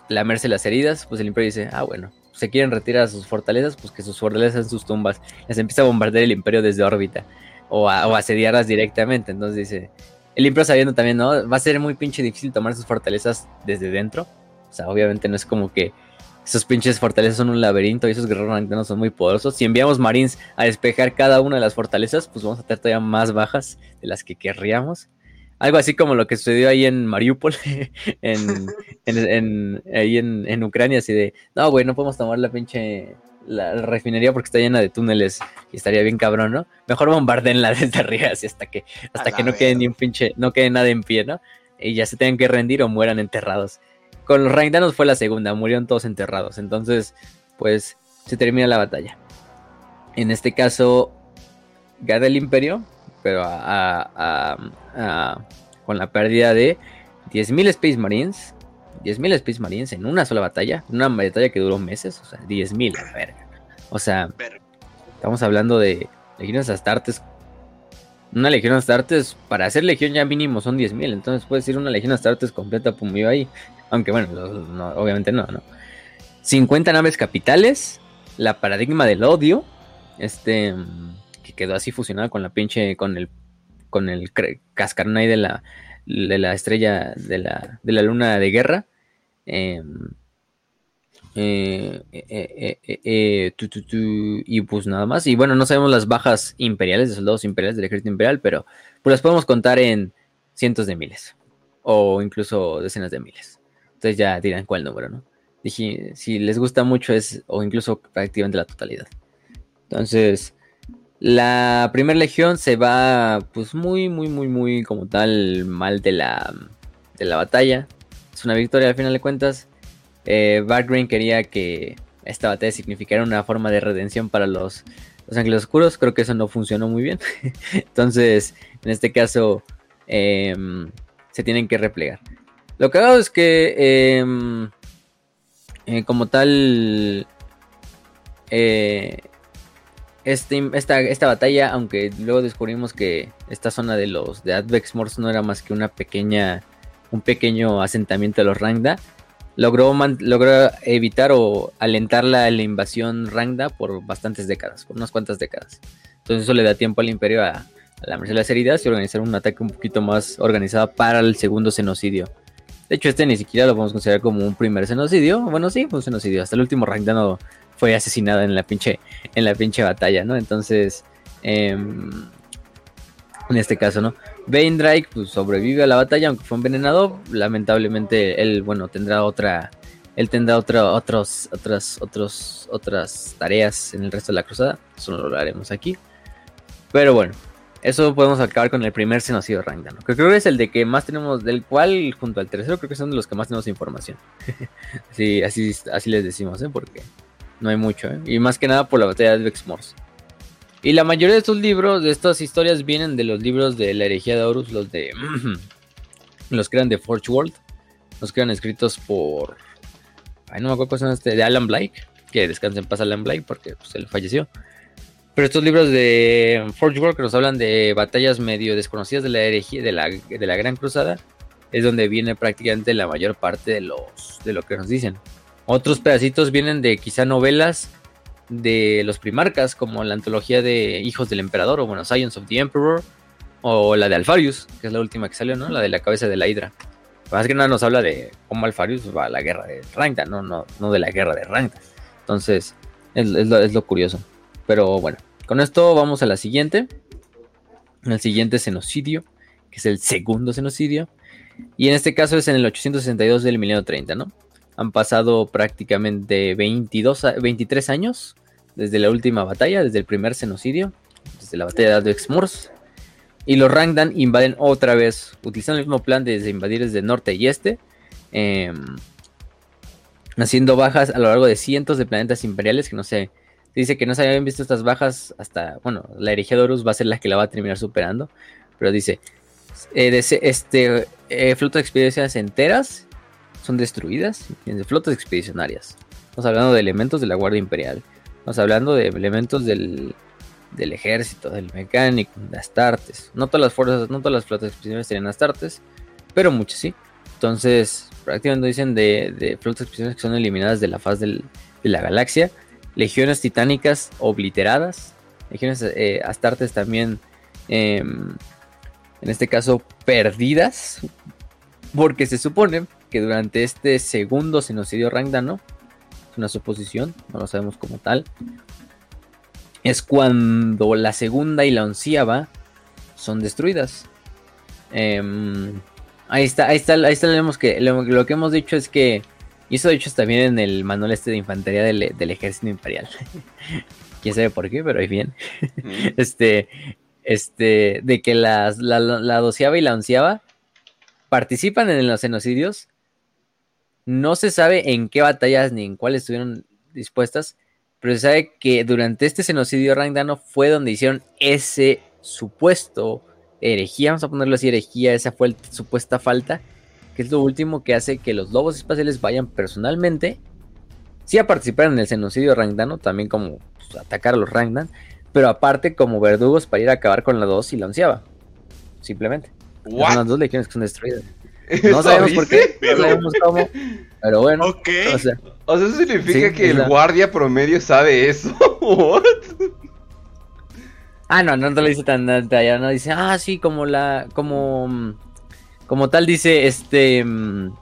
lamerse las heridas, pues el imperio dice, ah bueno, se quieren retirar a sus fortalezas, pues que sus fortalezas en sus tumbas. Les empieza a bombardear el imperio desde órbita o a, o a asediarlas directamente. Entonces dice, el imperio sabiendo también, ¿no? Va a ser muy pinche difícil tomar sus fortalezas desde dentro. O sea, obviamente no es como que esos pinches fortalezas son un laberinto y esos guerreros randanos son muy poderosos. Si enviamos marines a despejar cada una de las fortalezas, pues vamos a tener todavía más bajas de las que querríamos. Algo así como lo que sucedió ahí en Mariupol, en, en, en- ahí en, en Ucrania, así de, no, güey, no podemos tomar la pinche la, la refinería porque está llena de túneles y estaría bien cabrón, ¿no? Mejor bombardenla desde arriba, así hasta que, hasta que no quede verga. ni un pinche, no quede nada en pie, ¿no? Y ya se tengan que rendir o mueran enterrados. Con los Rangdanos fue la segunda, murieron todos enterrados. Entonces, pues, se termina la batalla. En este caso, gana el imperio, pero a- a- a- a- con la pérdida de 10.000 Space Marines. 10.000 Space Marines en una sola batalla. Una batalla que duró meses. O sea, 10.000, la verga. O sea, estamos hablando de legiones astartes. Una legión astartes, para hacer legión ya mínimo son 10.000. Entonces puedes decir una legión astartes completa, pum, iba ahí. Aunque bueno, obviamente no, ¿no? 50 naves capitales. La paradigma del odio. Este. Que quedó así fusionada con la pinche. Con el. Con el cascarón ahí de la. De la estrella. De la, de la luna de guerra. Y pues nada más. Y bueno, no sabemos las bajas imperiales, de soldados imperiales del ejército imperial, pero pues las podemos contar en cientos de miles. O incluso decenas de miles. Entonces ya dirán cuál número, ¿no? Dije, si les gusta mucho es, o incluso prácticamente la totalidad. Entonces, la primera legión se va, pues muy, muy, muy, muy como tal mal de la, de la batalla. Es una victoria al final de cuentas. Eh, quería que esta batalla significara una forma de redención para los, los ángeles oscuros. Creo que eso no funcionó muy bien. Entonces, en este caso, em, se tienen que replegar. Lo que hago es que, em, eh, como tal, eh, este, esta, batalla, aunque luego descubrimos que esta zona de los de Advex Morse no era más que una pequeña, un pequeño asentamiento de los Rangda, logró, evitar o alentar la, la invasión Rangda por bastantes décadas, por unas cuantas décadas. Entonces eso le da tiempo al imperio a, a lamerse las heridas y organizar un ataque un poquito más organizado para el segundo genocidio. De hecho, este ni siquiera lo podemos considerar como un primer genocidio. Bueno, sí, fue un genocidio. Hasta el último Rangdano fue asesinado en la pinche, en la pinche batalla, ¿no? Entonces, em, en este caso, ¿no? Vaindrake pues, sobrevive a la batalla, aunque fue envenenado. Lamentablemente, él, bueno, tendrá otra. Él tendrá otra, otros, otras, otros, otras tareas en el resto de la cruzada. Eso no lo haremos aquí. Pero bueno, eso podemos acabar con el primer genocidio Rangdano. Que creo que es el de que más tenemos, del cual, junto al tercero, creo que son de los que más tenemos información. sí, así, así les decimos, ¿eh? Porque no hay mucho, ¿eh? Y más que nada por la batalla de Advex Morse. Y la mayoría de estos libros, de estas historias, vienen de los libros de la herejía de Horus, los de. los que eran de Forge World. Los que eran escritos por. Ay, no me acuerdo cuál son este. De Alan Blake. Que descansen en paz Alan Blake porque pues, él falleció. Pero estos libros de Forge World que nos hablan de batallas medio desconocidas de la herejía, de la, Gran Cruzada, es donde viene prácticamente la mayor parte de los de lo que nos dicen. Otros pedacitos vienen de quizá novelas de los primarcas, como la antología de Hijos del Emperador, o bueno, Science of the Emperor, o la de Alfarius, que es la última que salió, ¿no? La de la cabeza de la Hidra. Más que nada nos habla de cómo Alfarius va a la guerra de Rangda, no, no, no de la guerra de Rangda. Entonces, es lo curioso. Pero bueno, con esto vamos a la siguiente. El siguiente genocidio, que es el segundo genocidio. Y en este caso es en el 862 del milenio 30, ¿no? Han pasado prácticamente 22 23 años desde la última batalla, desde el primer genocidio, desde la batalla de Exmurs. Y los Rangdan invaden otra vez, utilizando el mismo plan de invadir desde norte y este, eh, haciendo bajas a lo largo de cientos de planetas imperiales que no sé dice que no se habían visto estas bajas hasta, bueno, la herejía de Horus va a ser la que la va a terminar superando, pero dice, eh, este, eh, flotas expedicionarias enteras son destruidas, flotas expedicionarias. Estamos hablando de elementos de la Guardia Imperial, estamos hablando de elementos del, del ejército, del mecánico, de Astartes. No todas las fuerzas, no todas las flotas expedicionarias tienen Astartes, pero muchas sí. Entonces, prácticamente dicen de, de flotas expedicionarias que son eliminadas de la faz de la galaxia legiones titánicas obliteradas, legiones eh, astartes también, em, en este caso, perdidas, porque se supone que durante este segundo genocidio rangdano, es una suposición, no lo sabemos como tal, es cuando la segunda y la onceava son destruidas. Em, ahí está, ahí está, ahí está, lo que hemos dicho es que y eso de hecho está bien en el manual este de infantería del, ejército imperial. Quién sabe por qué, pero ahí bien. este, este, de que las, la, doceava y la onceava participan en los genocidios. No se sabe en qué batallas ni en cuáles estuvieron dispuestas, pero se sabe que durante este genocidio rangdano fue donde hicieron ese supuesto herejía, vamos a ponerlo así, herejía, esa fue la supuesta falta que es lo último que hace que los lobos espaciales vayan personalmente, sí a participar en el genocidio rangdano, también como pues, atacar a los rangdan, pero aparte como verdugos para ir a acabar con la 2 y la onceava. Simplemente. Son las dos legiones que son destruidas. No sabemos por qué, no sabemos cómo, pero bueno. O sea, eso significa que el guardia promedio sabe eso. Ah, no, no te lo dice tan detallado, no dice, ah, sí, como la, como mm, como tal dice, este... Mm,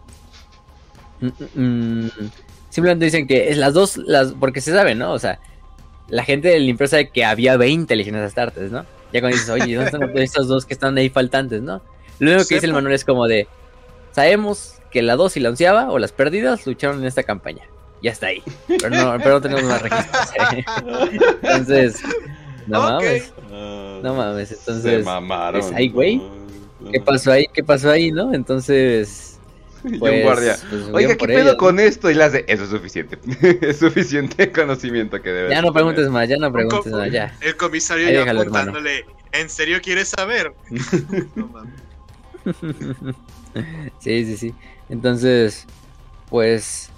mm, mm, simplemente dicen que es las dos, las, porque se sabe, ¿no? O sea, la gente del imperio sabe que había 20 legiones astartes, ¿no? Ya cuando dices, oye, ¿dónde están estos dos que están ahí faltantes, no? Lo único que dice el manual es como de, sabemos que la 2 y la onceava, o las perdidas, lucharon en esta campaña. Ya está ahí. Pero no, pero no tenemos una registros. Entonces, no mames. No mames, entonces... Se mamaron. Es ahí, güey. ¿Qué pasó ahí? ¿Qué pasó ahí, no? Entonces. Pues, guardia. Pues, Oiga, ¿qué pedo con esto? Y le hace, eso es suficiente. es suficiente conocimiento que debe Ya no preguntes más, ya no preguntes más, ya. El comisario ya apuntándole, ¿en serio quieres saber? sí, sí, sí. Entonces, pues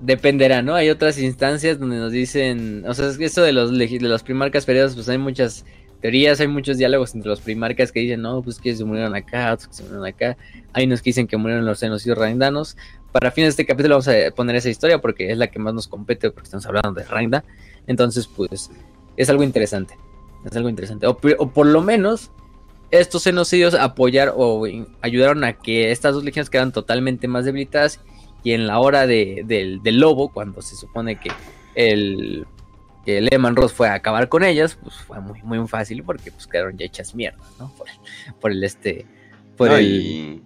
dependerá, ¿no? Hay otras instancias donde nos dicen, o sea, es que eso de los de los primarcas periodos, pues hay muchas teorías, hay muchos diálogos entre los primarcas que dicen, no, pues que se murieron acá, otros que se murieron acá. Hay unos que dicen que murieron los genocidios randanos. Para fines de este capítulo vamos a poner esa historia porque es la que más nos compete, porque estamos hablando de Randa. Entonces, pues, es algo interesante. Es algo interesante. O, por lo menos, estos genocidios apoyar o ayudaron a que estas dos legiones quedaran totalmente más debilitadas. Y en la hora del, del lobo, cuando se supone que el que Lehman Ross fue a acabar con ellas, pues fue muy, muy fácil porque pues quedaron ya hechas mierda, ¿no? Por, el este, por el,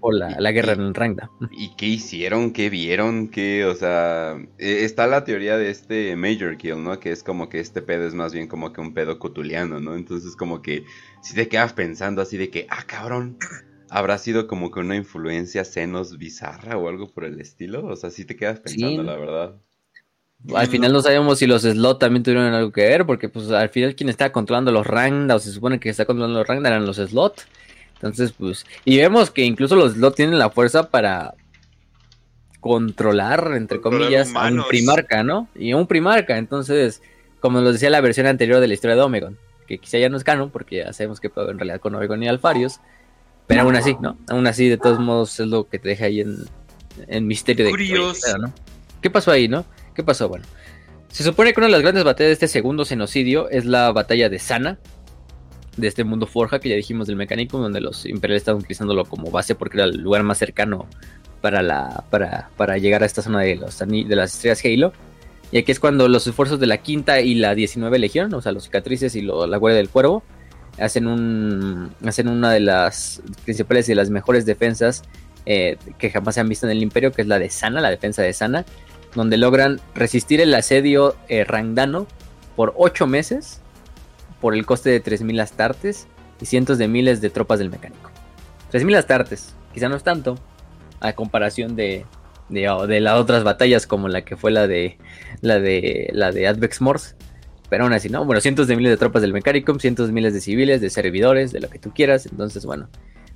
por, la, guerra en el Rangda. ¿Y qué hicieron? ¿Qué vieron? ¿Qué, o sea, e, está la teoría de este Major Kill, ¿no? Que es como que este pedo es más bien como que un pedo cotuliano, ¿no? Entonces como que si te quedas pensando así de que, ah, cabrón, habrá sido como que una influencia senos bizarra o algo por el estilo. O sea, sí te quedas pensando, la verdad. Al final no sabemos si los slot también tuvieron algo que ver, porque pues al final quien está controlando los Rangda, o se supone que está controlando los Rangda, eran los slot. Entonces, pues, y vemos que incluso los slot tienen la fuerza para controlar, entre comillas, a un primarca, ¿no? Y un primarca, entonces, como nos decía la versión anterior de la historia de Omegon, que quizá ya no es canon, porque ya sabemos que en realidad con Omegon y Alfarios, pero aún así, ¿no? Aún así, de todos modos, es lo que te deja ahí en, en misterio de... Curioso. ¿no? ¿Qué pasó ahí, no? ¿Qué pasó? Bueno, Se supone que una de las grandes batallas de este segundo genocidio es la batalla de Sana, de este mundo Forja que ya dijimos del mecánico, donde los imperiales estaban utilizándolo como base porque era el lugar más cercano para, la, para, para llegar a esta zona de, los, de las estrellas Halo. Y aquí es cuando los esfuerzos de la quinta y la 19 Legión, o sea, los cicatrices y la Guardia del Cuervo, hacen, un, hacen una de las principales y las mejores defensas eh, que jamás se han visto en el Imperio, que es la de Sana, la defensa de Sana, donde logran resistir el asedio eh, rangdano por 8 meses por el coste de 3.000 astartes y cientos de miles de tropas del mecánico. 3.000 astartes, quizá no es tanto, a comparación de, de, las otras batallas como la que fue la de la de la de Advex Morse, pero aún así, ¿no? Bueno, cientos de miles de tropas del Mechanicum, cientos de miles de civiles, de servidores, de lo que tú quieras. Entonces, bueno,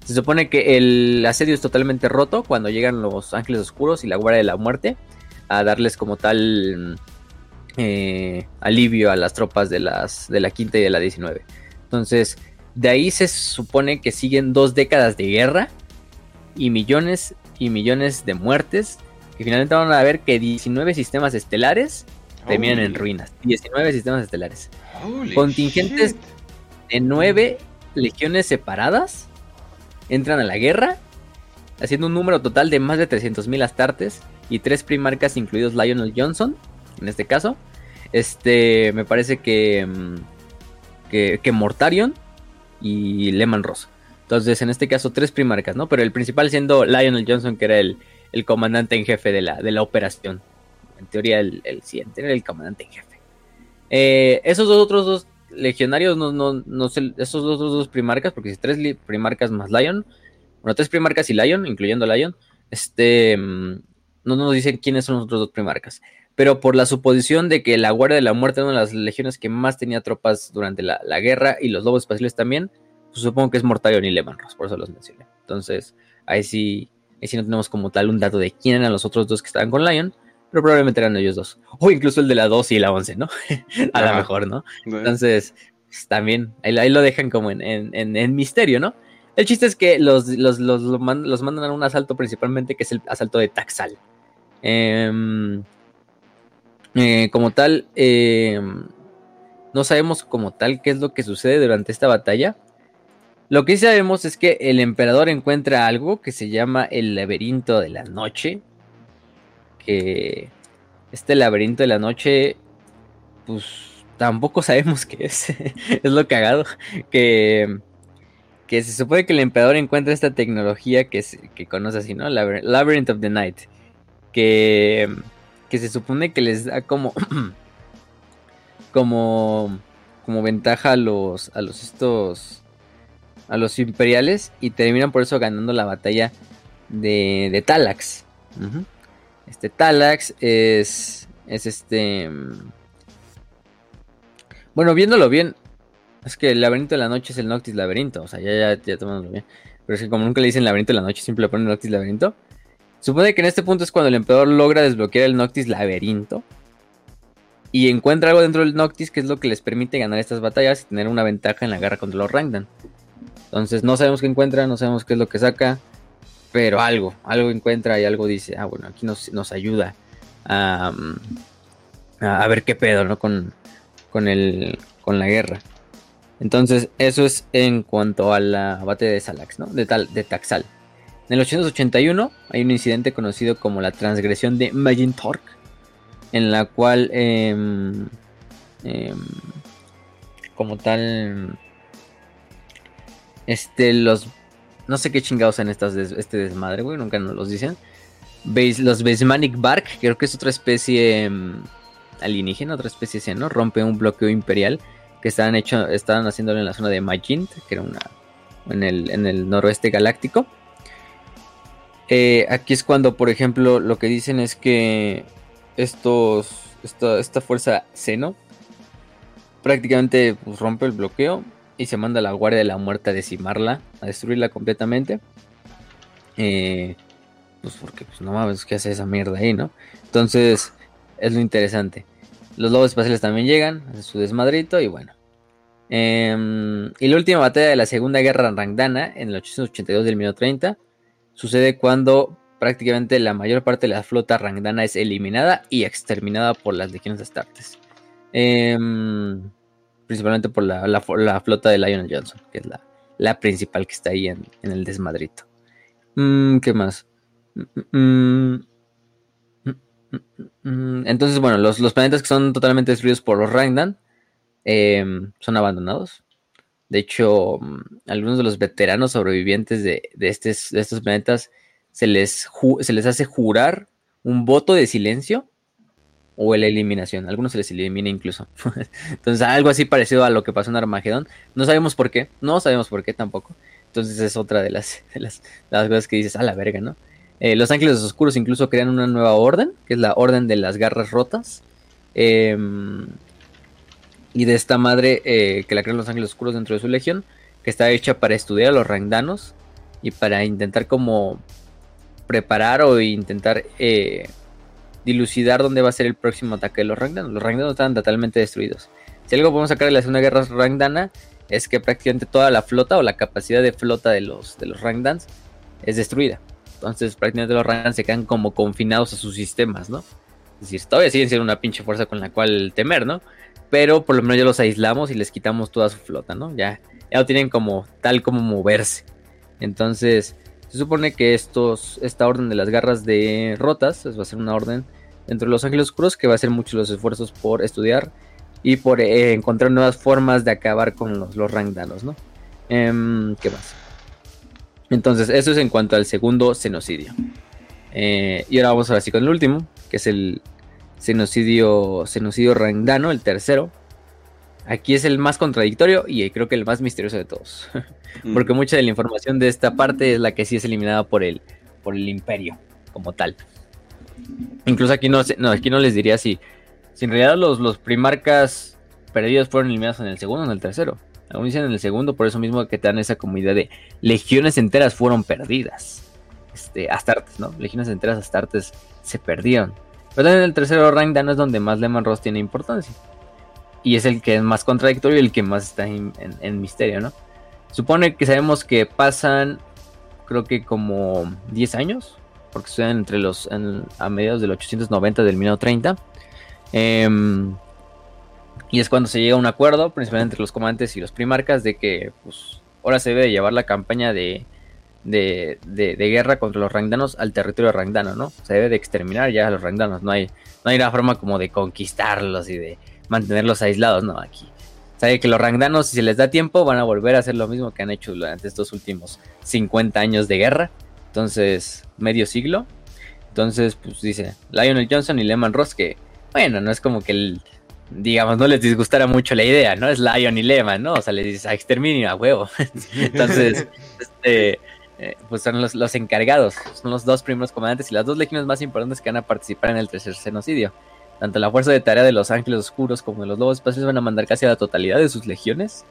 se supone que el asedio es totalmente roto cuando llegan los ángeles oscuros y la guardia de la muerte a darles como tal eh, alivio a las tropas de, las, de la quinta y de la 19. Entonces, de ahí se supone que siguen dos décadas de guerra y millones y millones de muertes. Que finalmente van a ver que 19 sistemas estelares terminan en ruinas. 19 sistemas estelares. Contingentes de 9 legiones separadas entran a la guerra, haciendo un número total de más de 300.000 astartes y 3 primarcas, incluidos Lionel Johnson, en este caso. Este, me parece que, mm, que, Mortarion y Lehman Ross. Entonces, en este caso, tres primarcas, ¿no? Pero el principal siendo Lionel Johnson, que era el, el comandante en jefe de la, de la operación en teoría el, el siguiente era el comandante en jefe. Eh, esos dos otros dos legionarios, no, no, no sé, esos dos, dos primarcas, porque si tres primarcas más Lion, bueno, tres primarcas y Lion, incluyendo Lion, este, mm, no nos dicen quiénes son los otros dos primarcas. Pero por la suposición de que la Guardia de la Muerte era una de las legiones que más tenía tropas durante la, la guerra y los lobos espaciales también, pues supongo que es Mortarion y Lemanros, por eso los mencioné. Entonces, ahí sí, ahí sí no tenemos como tal un dato de quién eran los otros dos que estaban con Lion pero probablemente eran ellos dos. O incluso el de la 2 y la 11, ¿no? a lo mejor, ¿no? Entonces, pues, también, ahí, lo dejan como en, en, misterio, ¿no? El chiste es que los, los, mandan a un asalto principalmente, que es el asalto de Taxal. Em, eh, como tal, em, no sabemos como tal qué es lo que sucede durante esta batalla. Lo que sí sabemos es que el emperador encuentra algo que se llama el laberinto de la noche, este laberinto de la noche, pues tampoco sabemos qué es. es lo cagado. Que, que se supone que el emperador encuentra esta tecnología que, que conoce así, ¿no? Labyrinth of the Night. Que, que se supone que les da como... como como ventaja a los a los estos a los imperiales y terminan por eso ganando la batalla de, de Talax. Este Talax es. Es este. Mm, bueno, viéndolo bien. Es que el laberinto de la noche es el Noctis laberinto. O sea, ya, ya, ya bien. Pero es que como nunca le dicen laberinto de la noche, siempre le ponen Noctis laberinto. Supone que en este punto es cuando el emperador logra desbloquear el Noctis laberinto. Y encuentra algo dentro del Noctis que es lo que les permite ganar estas batallas y tener una ventaja en la guerra contra los Rangdan. Entonces no sabemos qué encuentra, no sabemos qué es lo que saca pero algo, algo encuentra y algo dice, ah, bueno, aquí nos, nos ayuda a, a, ver qué pedo, ¿no? Con, con, el, con la guerra. Entonces, eso es en cuanto a la batalla de Salax, ¿no? De, tal, de Taxal. En el 881 hay un incidente conocido como la transgresión de Magin Torque, en la cual, em, em, como tal, este, los no sé qué chingados en estas este desmadre, güey. Nunca nos los dicen. ¿Veis? Los Beismanic Bark, creo que es otra especie mm, alienígena, otra especie ¿no? Rompe un bloqueo imperial que estaban, hecho, estaban haciéndolo en la zona de Magint, que era una. en el, en el noroeste galáctico. Eh, aquí es cuando, por ejemplo, lo que dicen es que estos. Esta, esta fuerza seno prácticamente pues, rompe el bloqueo y se manda a la Guardia de la Muerte a decimarla, a destruirla completamente. Eh, pues porque pues no mames, ¿qué hace esa mierda ahí, no? Entonces, es lo interesante. Los lobos espaciales también llegan, hacen su desmadrito y bueno. Em, y la última batalla de la Segunda Guerra Rangdana, en el 882 del 30, sucede cuando prácticamente la mayor parte de la flota rangdana es eliminada y exterminada por las legiones astartes. Em, principalmente por la, flota de Lionel Johnson, que es la, principal que está ahí en, el desmadrito. Mm, ¿Qué más? Mm, mm, entonces, bueno, los, planetas que son totalmente destruidos por los Rangdan em, son abandonados. De hecho, algunos de los veteranos sobrevivientes de, de estos planetas se les, se les hace jurar un voto de silencio o la eliminación. algunos se les elimina incluso. Entonces, algo así parecido a lo que pasó en Armagedón. No sabemos por qué, no sabemos por qué tampoco. Entonces, es otra de las, las, cosas que dices, a la verga, ¿no? Eh, los Ángeles Oscuros incluso crean una nueva orden, que es la Orden de las Garras Rotas. Em, y de esta madre eh, que la crean los Ángeles Oscuros dentro de su legión, que está hecha para estudiar a los rangdanos y para intentar como preparar o intentar eh, dilucidar dónde va a ser el próximo ataque de los Rangdanos. Los Rangdanos están totalmente destruidos. Si algo podemos sacar de la Segunda Guerra Rangdana es que prácticamente toda la flota o la capacidad de flota de los, de los Rangdans es destruida. Entonces prácticamente los Rangdans se quedan como confinados a sus sistemas, ¿no? Es decir, todavía siguen siendo una pinche fuerza con la cual temer, ¿no? Pero por lo menos ya los aislamos y les quitamos toda su flota, ¿no? Ya, ya lo tienen como tal como moverse. Entonces, se supone que estos, esta orden de las garras de rotas va a ser una orden dentro de los ángeles oscuros que va a hacer muchos los esfuerzos por estudiar y por eh, encontrar nuevas formas de acabar con los, los rangdanos, ¿no? Em, ¿Qué más? Entonces, eso es en cuanto al segundo genocidio. Eh, y ahora vamos a ver si con el último, que es el genocidio, genocidio rangdano, el tercero. Aquí es el más contradictorio y creo que el más misterioso de todos. Mm. Porque mucha de la información de esta parte es la que sí es eliminada por el, por el imperio como tal. Incluso aquí no, no, aquí no les diría si, si en realidad los, los primarcas perdidos fueron eliminados en el segundo o en el tercero. Dicen en el segundo, por eso mismo que te dan esa comunidad de legiones enteras fueron perdidas. Este, Astartes, ¿no? Legiones enteras Astartes se perdieron. Pero en el tercero rank no es donde más Leman Ross tiene importancia y es el que es más contradictorio y el que más está en, misterio, ¿no? Supone que sabemos que pasan, creo que como 10 años, porque suceden entre los, a mediados del 890 del 1930. Em, y es cuando se llega a un acuerdo, principalmente entre los comandantes y los primarcas, de que pues, ahora se debe llevar la campaña de, de, guerra contra los rangdanos al territorio rangdano, ¿no? Se debe de exterminar ya a los rangdanos, no hay, no hay una forma como de conquistarlos y de mantenerlos aislados, no, aquí. Sabe que los rangdanos, si se les da tiempo, van a volver a hacer lo mismo que han hecho durante estos últimos 50 años de guerra. Entonces, medio siglo. Entonces, pues dice Lionel Johnson y Lehman Ross que, bueno, no es como que el, digamos, no les disgustara mucho la idea, ¿no? Es Lion y Lehman, ¿no? O sea, les dice, a exterminio, a huevo. Entonces, este, eh, pues son los, los, encargados, son los dos primeros comandantes y las dos legiones más importantes que van a participar en el tercer genocidio. Tanto la fuerza de tarea de los ángeles oscuros como de los lobos espaciales van a mandar casi a la totalidad de sus legiones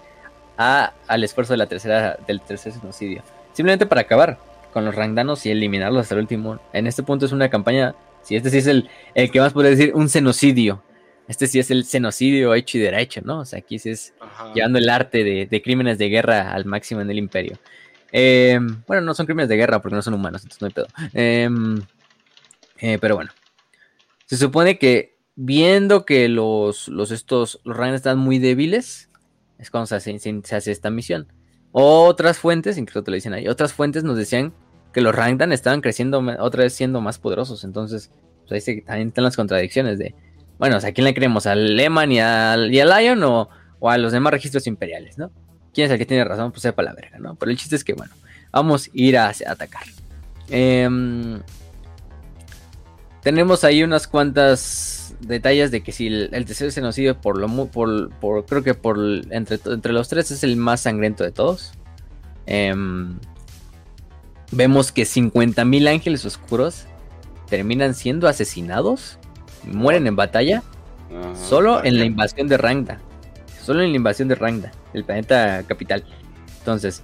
a, al esfuerzo de la tercera, del tercer genocidio. Simplemente para acabar con los rangdanos y eliminarlos hasta el último. En este punto es una campaña, si este sí es el, el que más podría decir un genocidio. Este sí es el genocidio hecho y derecho, ¿no? O sea, aquí sí es llevando el arte de, crímenes de guerra al máximo en el imperio. Em, bueno, no son crímenes de guerra porque no son humanos, entonces no hay pedo. Em, eh, pero bueno. Se supone que viendo que los, los estos, los están muy débiles, es cuando se hace, se hace, esta misión. Otras fuentes, incluso te lo dicen ahí, otras fuentes nos decían que los Rangdan estaban creciendo otra vez siendo más poderosos. Entonces, pues ahí también están las contradicciones de, bueno, ¿a quién le creemos? ¿Al Lehman y al, y Lion o, o, a los demás registros imperiales, no? ¿Quién es el que tiene razón? Pues sepa la verga, ¿no? Pero el chiste es que, bueno, vamos a ir a, atacar. Em, tenemos ahí unas cuantas detalles de que si el, tercer genocidio por lo por, por creo que por entre, entre los tres es el más sangriento de todos. Em, vemos que 50.000 ángeles oscuros terminan siendo asesinados, mueren en batalla, solo en la invasión de Rangda. Solo en la invasión de Rangda, el planeta capital. Entonces,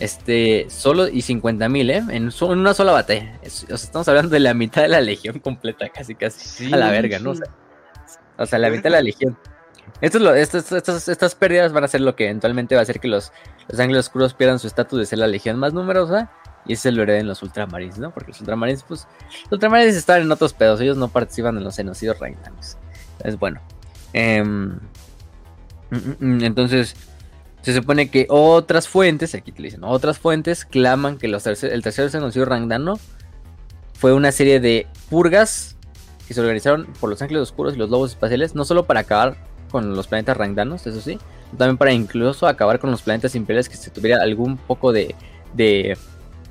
este, solo y 50 mil, ¿eh? En, una sola batalla. estamos hablando de la mitad de la legión completa, casi, casi. a la verga, ¿no? O sea, la mitad de la legión. Esto estas pérdidas van a ser lo que eventualmente va a hacer que los, los ángeles oscuros pierdan su estatus de ser la legión más numerosa y ese lo hereden los ultramarines, ¿no? Porque los ultramarines, pues, los ultramarines están en otros pedos, ellos no participan en los genocidios ragnanos. Entonces, bueno. Em, mm, mm, mm, entonces, se supone que otras fuentes, aquí te dicen, otras fuentes claman que el tercer genocidio rangdano fue una serie de purgas que se organizaron por los ángeles oscuros y los lobos espaciales, no solo para acabar con los planetas rangdanos, eso sí, también para incluso acabar con los planetas imperiales que se tuviera algún poco de,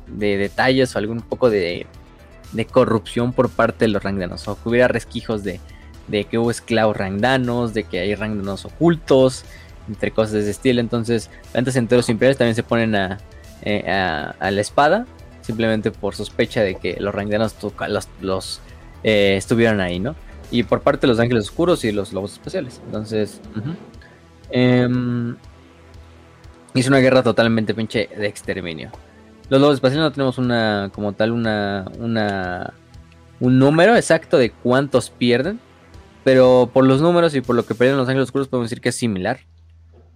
detalles o algún poco de, de, corrupción por parte de los rangdanos, o que hubiera resquijos de, de que hubo esclavos rangdanos, de que hay rangdanos ocultos, entre cosas de ese estilo. Entonces, planetas enteros imperiales también se ponen a, eh, a, la espada, simplemente por sospecha de que los rangdanos los, los eh, estuvieron ahí, ¿no? Y por parte de los ángeles oscuros y los lobos especiales. Entonces, Em, es una guerra totalmente pinche de exterminio. Los lobos espaciales no tenemos una, como tal, una, una, un número exacto de cuántos pierden. Pero por los números y por lo que pierden los ángeles oscuros podemos decir que es similar.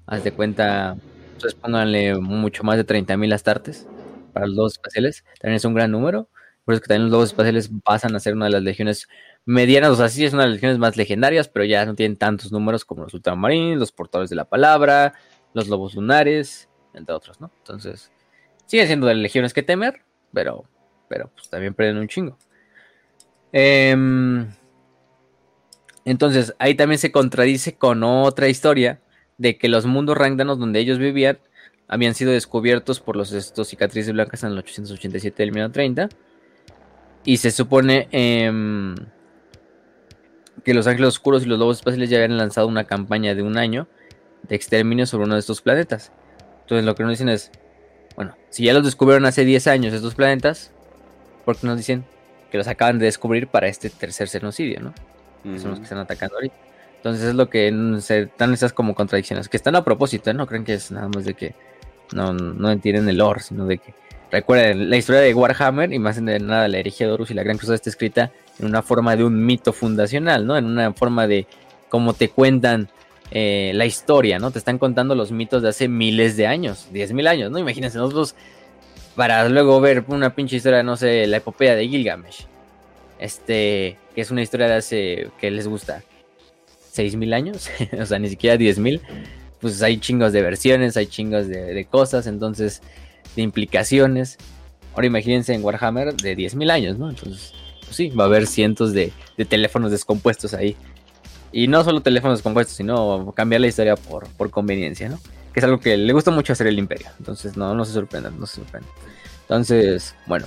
Haz de cuenta, entonces pónganle mucho más de 30.000 astartes para los lobos espaciales. También es un gran número. Por eso que también los lobos espaciales pasan a ser una de las legiones medianas, o sea, sí es una de las legiones más legendarias, pero ya no tienen tantos números como los ultramarines, los portadores de la palabra, los lobos lunares, entre otros, ¿no? Entonces, siguen siendo de legiones que temer, pero, pero pues también pierden un chingo. Em, entonces, ahí también se contradice con otra historia de que los mundos rangdanos donde ellos vivían habían sido descubiertos por los estos cicatrices blancas en el 887 del 1930 y se supone eh, que los ángeles oscuros y los lobos espaciales ya habían lanzado una campaña de un año de exterminio sobre uno de estos planetas. Entonces lo que nos dicen es, bueno, si ya los descubrieron hace 10 años estos planetas, ¿por qué nos dicen que los acaban de descubrir para este tercer genocidio, ¿no? Que son los que están atacando ahorita. Entonces es lo que se dan esas como contradicciones, que están a propósito, ¿eh? no creen que es nada más de que no, no entienden el lore, sino de que recuerden la historia de Warhammer y más de nada la herejía de Horus y la Gran Cruzada está escrita en una forma de un mito fundacional, ¿no? En una forma de cómo te cuentan eh, la historia, ¿no? Te están contando los mitos de hace miles de años, diez mil años, ¿no? Imagínense nosotros para luego ver una pinche historia, no sé, la epopeya de Gilgamesh. Este, que es una historia de hace, que les gusta? ¿Seis mil años? o sea, ni siquiera diez mil. Pues hay chingos de versiones, hay chingos de, cosas, entonces, de implicaciones. Ahora imagínense en Warhammer de diez mil años, ¿no? Entonces, pues sí, va a haber cientos de, teléfonos descompuestos ahí. Y no solo teléfonos descompuestos, sino cambiar la historia por, por conveniencia, ¿no? Que es algo que le gusta mucho hacer el imperio. Entonces, no, no se sorprendan, no se sorprendan. Entonces, bueno.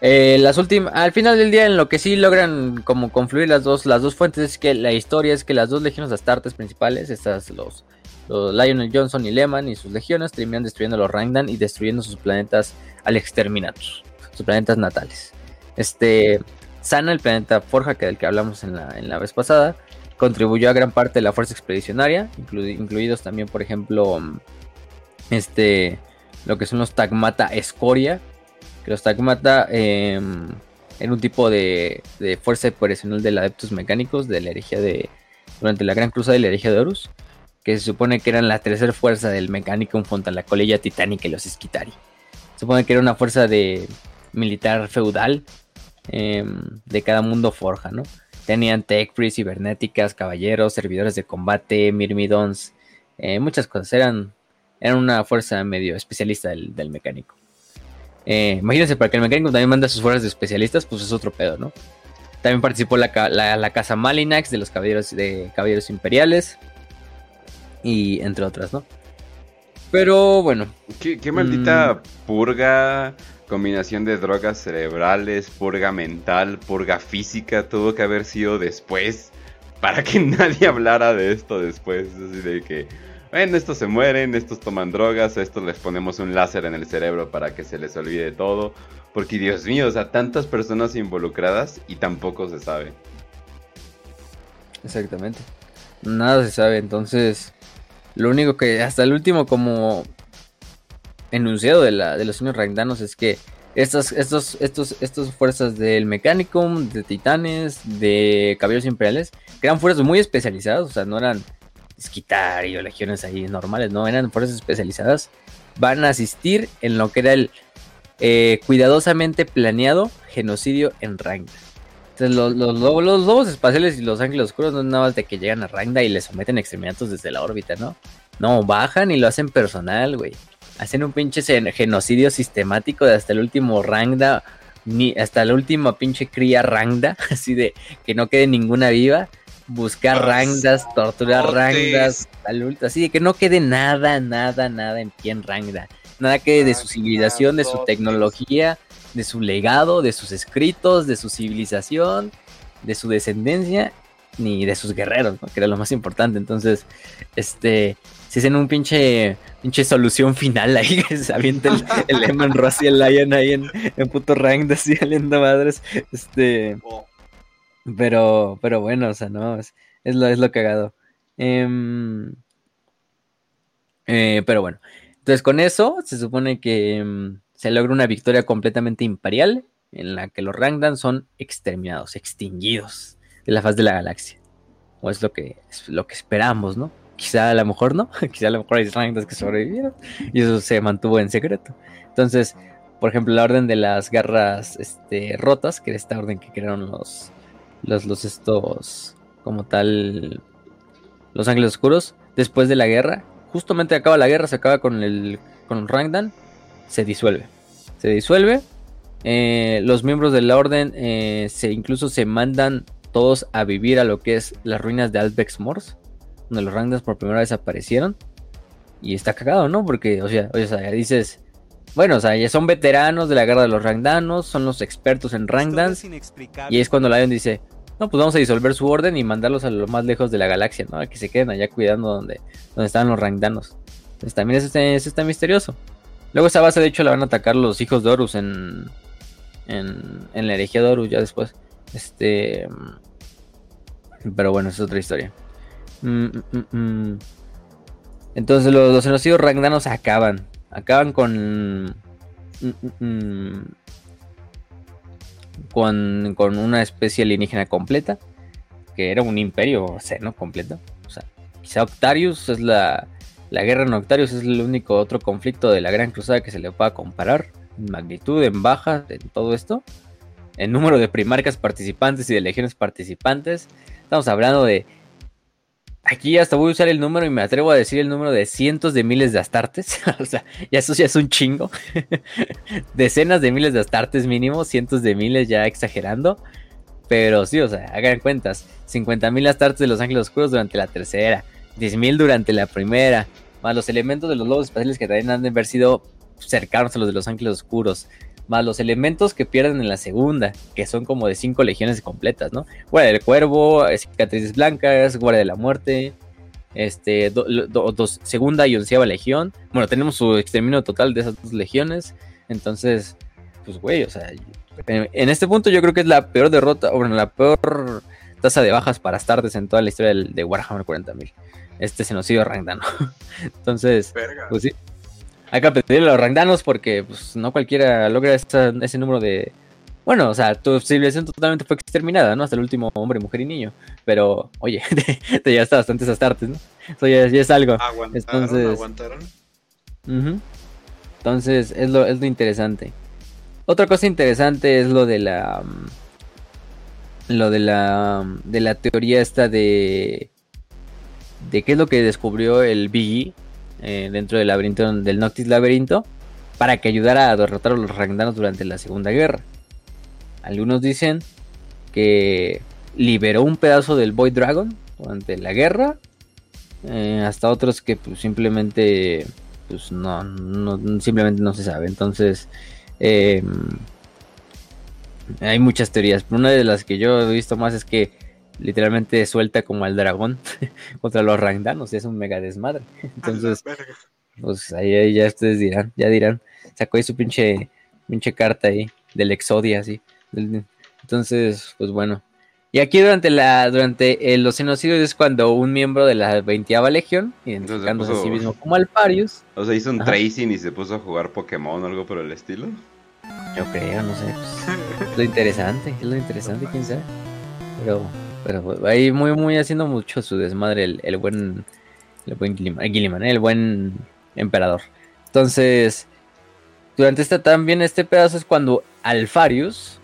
Eh, las últimas, al final del día, en lo que sí logran como confluir las dos, las dos fuentes es que la historia es que las dos legiones astartes principales, estas los, los Lionel Johnson y Lehman y sus legiones terminan destruyendo los Rangdan y destruyendo sus planetas al exterminatus, sus planetas natales. Este, Sana, el planeta Forja, que del que hablamos en la, en la vez pasada, contribuyó a gran parte de la fuerza expedicionaria, incluidos también, por ejemplo, este, lo que son los Tagmata Escoria, que los Tagmata eran un tipo de, fuerza expedicional del Adeptus Mecánicos de la herejía de, durante la Gran Cruzada de la herejía de Horus, que se supone que eran la tercera fuerza del Mechanicum junto a la colilla titánica y los Esquitari. Se supone que era una fuerza de militar feudal Em, de cada mundo forja, ¿no? Tenían tech, cibernéticas, caballeros, servidores de combate, mirmidons, eh, muchas cosas. Eran, eran una fuerza medio especialista del, mecánico. Eh, imagínense, para que el mecánico también manda sus fuerzas de especialistas, pues es otro pedo, ¿no? También participó la, la, casa Malinax de los caballeros, de caballeros imperiales. Y entre otras, ¿no? Pero bueno. Qué, maldita mm. purga combinación de drogas cerebrales, purga mental, purga física, tuvo que haber sido después para que nadie hablara de esto después. Así de que, bueno, estos se mueren, estos toman drogas, a estos les ponemos un láser en el cerebro para que se les olvide todo. Porque Dios mío, o sea, tantas personas involucradas y tampoco se sabe. Exactamente. Nada se sabe, entonces... Lo único que hasta el último como enunciado de, la, de los signos ragdanos es que estas, estos, estos, estas fuerzas del Mechanicum, de Titanes, de Caballeros Imperiales, que eran fuerzas muy especializadas, o sea, no eran Esquitari o legiones ahí normales, no, eran fuerzas especializadas, van a asistir en lo que era el eh, cuidadosamente planeado genocidio en Rangda. Entonces, los, los, lobos, los lobos espaciales y los ángeles oscuros no es nada más de que llegan a Rangda y le someten exterminatos desde la órbita, ¿no? No, bajan y lo hacen personal, güey. Hacen un pinche genocidio sistemático de hasta el último Rangda, ni hasta la última pinche cría Rangda, así de que no quede ninguna viva. Buscar Rangdas, torturar Rangdas, así de que no quede nada, nada, nada en pie en Rangda. Nada que de su civilización, de su tecnología, de su legado, de sus escritos, de su civilización, de su descendencia, ni de sus guerreros, que era lo más importante. Entonces, este, si hacen un pinche, pinche solución final ahí, que se avienta el, el Eman Ross y el Lion ahí en, en puto rank, así saliendo madres. Este. Pero, pero bueno, o sea, no, es, lo, es lo cagado. Em, eh, pero bueno, entonces con eso se supone que em, se logra una victoria completamente imperial en la que los Rangdan son exterminados, extinguidos de la faz de la galaxia. O es lo que, es lo que esperamos, ¿no? Quizá a lo mejor no, quizá a lo mejor hay rangas que sobrevivieron y eso se mantuvo en secreto. Entonces, por ejemplo, la orden de las garras este, rotas, que era esta orden que crearon los, los, los estos, como tal, los ángeles oscuros, después de la guerra, justamente acaba la guerra, se acaba con el con Rangdan, se disuelve. Se disuelve. Eh, los miembros de la orden eh, se incluso se mandan todos a vivir a lo que es las ruinas de Albex Mors donde los Rangdans por primera vez aparecieron. Y está cagado, ¿no? Porque, o sea, o sea, dices, bueno, o sea, ya son veteranos de la guerra de los Rangdanos, son los expertos en Rangdans. Y es cuando Lion dice, no, pues vamos a disolver su orden y mandarlos a lo más lejos de la galaxia, ¿no? A que se queden allá cuidando donde, donde están los Rangdanos. Entonces también eso está, misterioso. Luego esa base, de hecho, la van a atacar los hijos de Horus en, en, en la herejía de Horus ya después. Este... Pero bueno, es otra historia. Mm, mm, mm, Entonces los, los genocidios ragnanos acaban. Acaban con. Con, con una especie alienígena completa. Que era un imperio seno completo. O sea, quizá Octarius es la. La guerra en Octarius es el único otro conflicto de la Gran Cruzada que se le pueda comparar. En magnitud, en baja, en todo esto. En número de primarcas participantes y de legiones participantes. Estamos hablando de Aquí hasta voy a usar el número y me atrevo a decir el número de cientos de miles de astartes. o sea, ya eso ya es un chingo. Decenas de miles de astartes mínimo, cientos de miles ya exagerando. Pero sí, o sea, hagan cuentas. 50 mil astartes de los ángeles oscuros durante la tercera. 10 mil durante la primera. Más los elementos de los lobos espaciales que también han de haber sido cercanos a los de los ángeles oscuros más los elementos que pierden en la segunda, que son como de cinco legiones completas, ¿no? Guardia del Cuervo, eh, Cicatrices Blancas, Guardia de la Muerte, este, dos, segunda y onceava legión. Bueno, tenemos su exterminio total de esas dos legiones, entonces, pues, güey, o sea, en, este punto yo creo que es la peor derrota, o bueno, la peor tasa de bajas para Astartes en toda la historia de, Warhammer 40.000. Este se nos iba Rangdano. Entonces, pues sí, hay que pedirle a los rangdanos porque pues, no cualquiera logra ese número de... Bueno, o sea, tu civilización totalmente fue exterminada, ¿no? Hasta el último hombre, mujer y niño. Pero, oye, te, te llevaste bastantes astartes, ¿no? Eso ya, es algo. Aguantaron, Entonces, aguantaron. Entonces, es lo, es lo interesante. Otra cosa interesante es lo de la... Lo de la... De la teoría esta de... De qué es lo que descubrió el Biggie eh, dentro del laberinto del Noctis Laberinto para que ayudara a derrotar a los Ragnaros durante la Segunda Guerra. Algunos dicen que liberó un pedazo del Void Dragon durante la guerra. Eh, hasta otros que pues, simplemente pues no, simplemente no se sabe. Entonces em, hay muchas teorías. Pero una de las que yo he visto más es que literalmente suelta como al dragón contra los Rangdanos, es un mega desmadre. Entonces, pues ahí, ya ustedes dirán, ya dirán, sacó ahí su pinche, pinche carta ahí del Exodia, así. Entonces, pues bueno. Y aquí durante la durante el, los genocidios es cuando un miembro de la 20 Legión, identificándose a sí mismo como Alparius. O sea, hizo un tracing y se puso a jugar Pokémon o algo por el estilo. Yo creo, no sé. Pues, lo interesante, es lo interesante, quién sabe. Pero pero ahí muy, muy haciendo mucho su desmadre el, buen, el buen Gilliman, el buen emperador. Entonces, durante este también este pedazo es cuando Alfarius,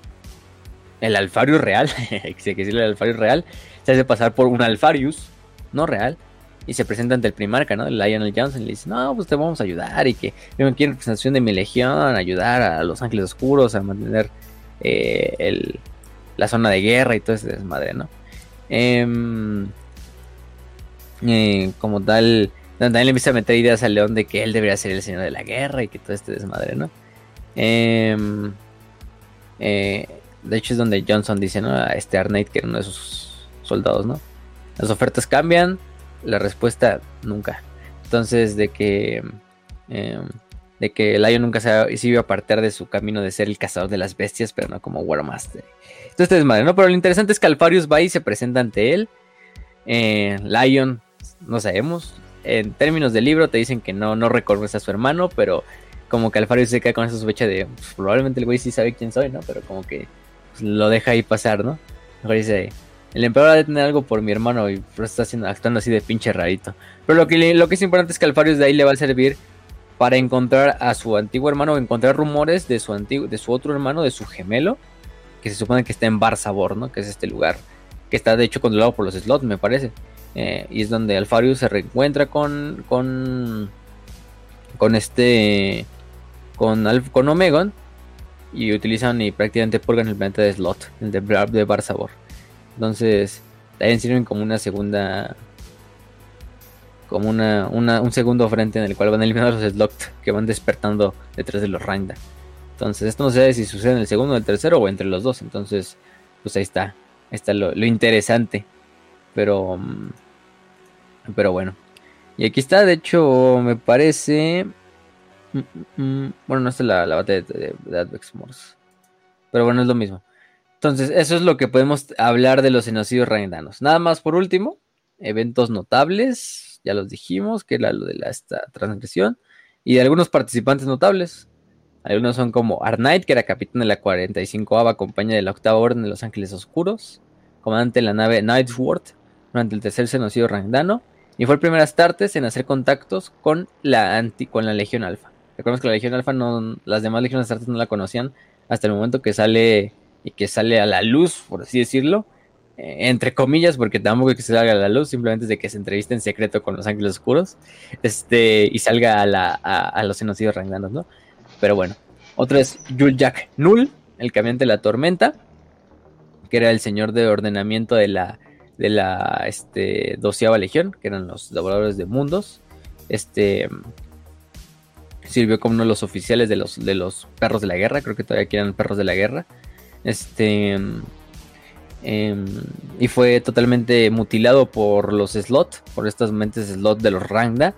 el Alfarius real, que decirle el Alfarius real, se hace pasar por un Alfarius, no real, y se presenta ante el primarca, ¿no? Lionel Johnson y le dice, no, pues te vamos a ayudar y que vengo aquí en representación de mi legión, ayudar a los ángeles oscuros a mantener eh, el, la zona de guerra y todo ese desmadre, ¿no? Em, eh, como tal, también le empieza a meter ideas al león de que él debería ser el señor de la guerra y que todo este desmadre, ¿no? Em, eh, de hecho es donde Johnson dice, ¿no? A este Arnett que era uno de sus soldados, ¿no? Las ofertas cambian, la respuesta nunca. Entonces, de que. Em, de que Lion nunca se, iba a apartar de su camino de ser el cazador de las bestias, pero no como Warmaster. Entonces, es madre, ¿no? Pero lo interesante es que Alfarius va y se presenta ante él. Eh, Lion, no sabemos. En términos del libro, te dicen que no, no a su hermano, pero como que Alfarius se queda con esa sospecha de pues, probablemente el güey sí sabe quién soy, ¿no? Pero como que pues, lo deja ahí pasar, ¿no? Mejor dice, el emperador ha de tener algo por mi hermano y está haciendo, actuando así de pinche rarito. Pero lo que, lo que es importante es que Alfarius de ahí le va a servir para encontrar a su antiguo hermano, encontrar rumores de su antiguo, de su otro hermano, de su gemelo, que se supone que está en Barsabor, ¿no? Que es este lugar que está de hecho controlado por los slots, me parece. Eh, y es donde Alfarius se reencuentra con con con este con con Omegon y utilizan y prácticamente purgan el planeta de Slot, el de, de Barsabor. Entonces, también sirven como una segunda. Como una, un segundo frente en el cual van a los Slocked que van despertando detrás de los Randa. Entonces, esto no se sabe si sucede en el segundo, o el tercero o entre los dos. Entonces, pues ahí está. Ahí está lo, interesante. Pero. Mm, pero bueno. Y aquí está, de hecho, me parece. Mm, mm, bueno, no está la, la batalla de, de, Morse. Pero bueno, es lo mismo. Entonces, eso es lo que podemos hablar de los genocidios raidanos. Nada más por último, eventos notables, ya los dijimos, que era lo de la, esta transgresión, y de algunos participantes notables. Algunos son como Arnight, que era capitán de la 45ava compañía de la octava orden de los Ángeles Oscuros, comandante de la nave Nightworth durante el tercer genocidio randano, y fue el primer Astartes en hacer contactos con la, anti, con la Legión Alfa. Recordemos que la Legión Alfa, no, las demás Legiones Astartes no la conocían hasta el momento que sale y que sale a la luz, por así decirlo, eh, entre comillas, porque tampoco es que se salga a la luz, simplemente es de que se entreviste en secreto con los ángeles oscuros, este, y salga a, la, a, los genocidios ranganos, ¿no? Pero bueno, otro es Yul Jack Null, el camión de la tormenta, que era el señor de ordenamiento de la, de la este, doceava legión, que eran los devoradores de mundos, este, sirvió como uno de los oficiales de los, de los perros de la guerra, creo que todavía eran perros de la guerra, este. Em, y fue totalmente mutilado por los slot, por estas mentes slot de los Rangda.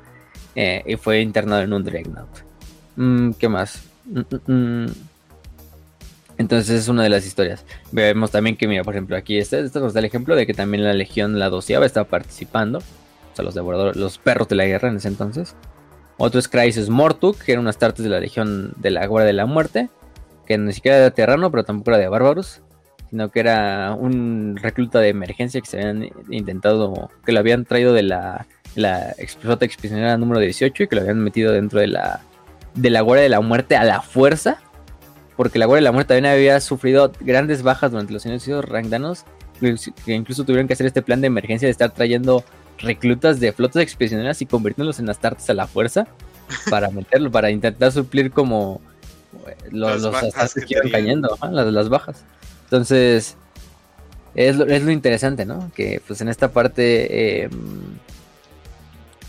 Eh, y fue internado en un Dreadnought. Mm, ¿Qué más? Mm, mm, Entonces es una de las historias. Vemos también que, mira, por ejemplo, aquí este, este nos da el ejemplo de que también la Legión, la doceava, estaba participando. O sea, los devoradores, los perros de la guerra en ese entonces. Otro es Crisis Mortuk, que era unas tartes de la Legión de la Guardia de la Muerte que ni siquiera era terrano, pero tampoco era de bárbaros, sino que era un recluta de emergencia que se habían intentado, que lo habían traído de la, la flota expedicionaria número 18 y que lo habían metido dentro de la, de la Guardia de la Muerte a la fuerza, porque la Guardia de la Muerte también había sufrido grandes bajas durante los años rangdanos, que incluso tuvieron que hacer este plan de emergencia de estar trayendo reclutas de flotas expedicionarias y convirtiéndolos en astartes a la fuerza para meterlo, para intentar suplir como los, los que, iban cayendo, las, las bajas. Entonces, es lo, es lo interesante, ¿no? Que pues en esta parte em,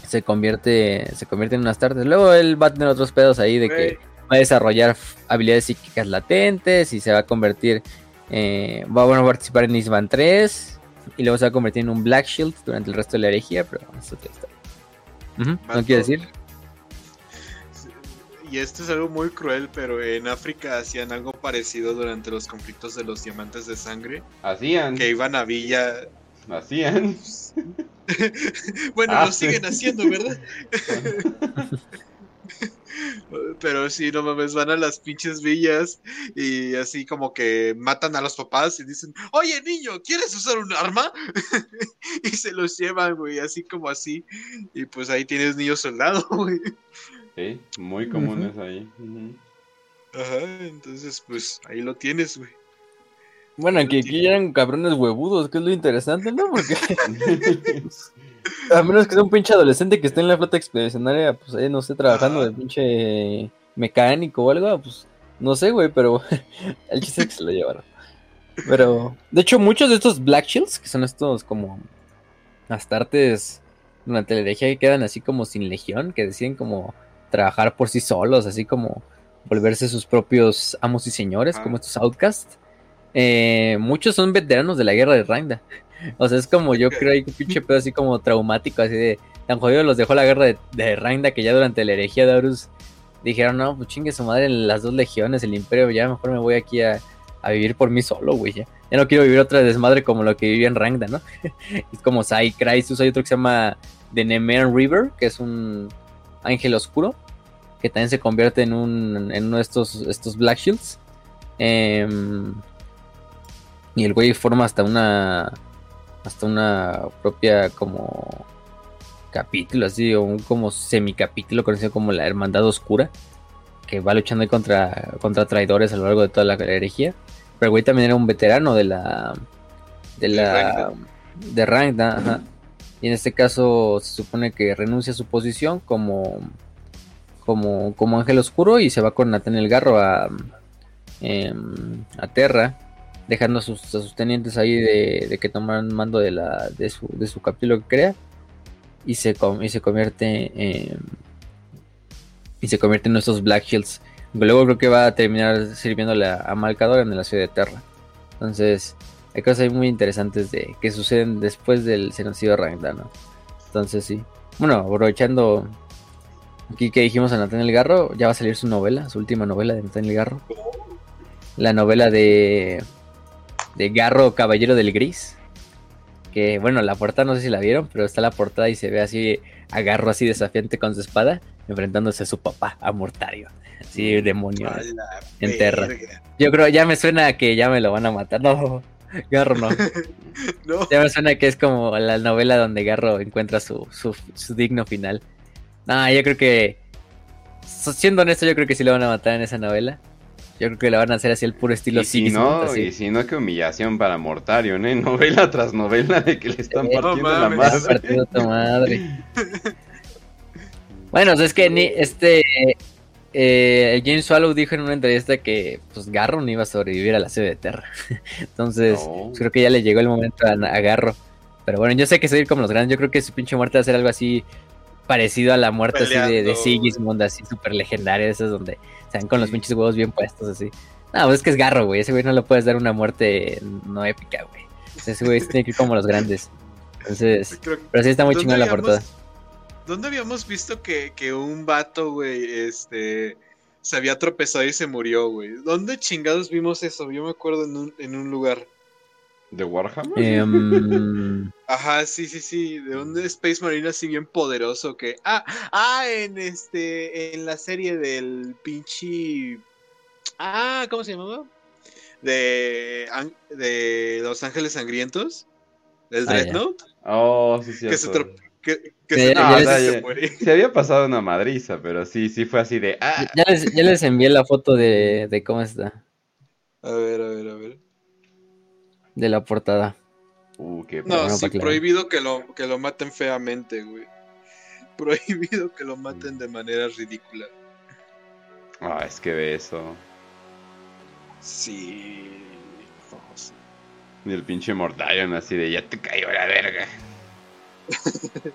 se convierte se convierte en unas tardes. Luego él va a tener otros pedos ahí de que va a desarrollar habilidades psíquicas latentes y se va a convertir, eh, va a, participar en Isman 3 y luego se va a convertir en un Black Shield durante el resto de la herejía, pero eso te está. ¿No quiere decir? y esto es algo muy cruel, pero en África hacían algo parecido durante los conflictos de los diamantes de sangre. Hacían. Que iban a Villa. Hacían. bueno, lo siguen haciendo, ¿verdad? Pero sí, no mames, van a las pinches villas y así como que matan a los papás y dicen, oye niño, ¿quieres usar un arma? y se los llevan, güey, así como así. Y pues ahí tienes niños soldados, güey. Sí, muy comunes ahí. Ajá, entonces, pues ahí lo tienes, güey. Bueno, que aquí eran cabrones huevudos, que es lo interesante, ¿no? Porque. a menos que sea un pinche adolescente que esté en la flota expedicionaria, pues ahí no sé, trabajando de pinche mecánico o algo, pues no sé, güey, pero el chiste es que se lo llevaron. Pero, de hecho, muchos de estos Black Shields, que son estos como astartes durante la herejía que quedan así como sin legión, que deciden como trabajar por sí solos, así como volverse sus propios amos y señores, como estos outcasts. Eh, muchos son veteranos de la guerra de Randa. O sea, es como yo creo hay un pinche pedo así como traumático, así de tan jodido los dejó la guerra de, de que ya durante la herejía de Horus dijeron, no, pues chingue su madre en las dos legiones, el imperio, ya mejor me voy aquí a, vivir por mí solo, güey. Ya. no quiero vivir otra desmadre como lo que vivía en Rangda, ¿no? es como Sai Crisis, hay otro que se llama The Nemean River, que es un ángel oscuro, que también se convierte en, un, en uno de estos, estos Black Shields. Em, y el güey forma hasta una. Hasta una propia como capítulo, así, o un como semicapítulo conocido como la Hermandad Oscura, que va luchando contra, contra traidores a lo largo de toda la herejía. Pero el güey también era un veterano de la. De la. De Rangda, ajá. Y en este caso se supone que renuncia a su posición como. Como, como ángel oscuro y se va con Nathaniel Garro a. Em, a Terra dejando a sus, tenientes ahí de, que toman mando de, la, de, su, de su capítulo que crea y se, y se convierte en, y se convierte en nuestros Black Shields. Luego creo que va a terminar sirviéndole a, Malcador en la ciudad de Terra. Entonces, hay cosas muy interesantes de que suceden después del genocidio Rangdano. Entonces, sí. Bueno, aprovechando aquí que dijimos a Nathaniel Garro, ya va a salir su novela, su última novela de Nathaniel Garro. La novela de de Garro Caballero del Gris. Que bueno, la portada no sé si la vieron, pero está la portada y se ve así a Garro así desafiante con su espada, enfrentándose a su papá, a Mortario. Así, demonio. En Terra. Yo creo, ya me suena que ya me lo van a matar. No, Garro no. Ya me suena que es como la novela donde Garro encuentra su, su, su digno final. No, yo creo que. Siendo honesto, yo creo que sí lo van a matar en esa novela. Yo creo que le van a hacer así el puro estilo y si no, Y si no, qué humillación para Mortario, ¿eh? Novela tras novela de que le están partiendo la madre. Partiendo tu madre. bueno, es que ni este eh, James Swallow dijo en una entrevista que pues Garro no iba a sobrevivir a la sede de Terra. Entonces, creo que ya le llegó el momento a, Garro. Pero bueno, yo sé que seguir como los grandes. Yo creo que su pinche muerte va a ser algo así parecido a la muerte así de, de Sigismund, así súper legendaria, esas donde se van con los pinches huevos bien puestos así. No, pues es que es garro, güey. Ese güey no le puedes dar una muerte no épica, güey. Ese güey tiene que ir como los grandes. Entonces, pero sí está muy chingada la portada. ¿Dónde habíamos visto que, que un vato, güey, este, se había tropezado y se murió, güey? ¿Dónde chingados vimos eso? Yo me acuerdo en un, en un lugar. ¿De Warhammer? Em, Ajá, sí, sí, sí. De un Space Marine así bien poderoso que. Ah, ah, en este. En la serie del pinche. Ah, ¿cómo se llamaba? De. De Los Ángeles Sangrientos. Del ah, Dreadnought. Oh, sí, sí. Que se, que, se, se, había pasado una madriza, pero sí, sí fue así de. Ah. Ya, les, ya les envié la foto de, de cómo está. A ver, a ver, a ver de la portada. Uh, qué no, sí, prohibido que lo, que lo maten feamente, güey. Prohibido que lo maten de manera ridícula. Ah, es que ve eso. Sí. Y el pinche Mortarion así de ya te cayó la verga.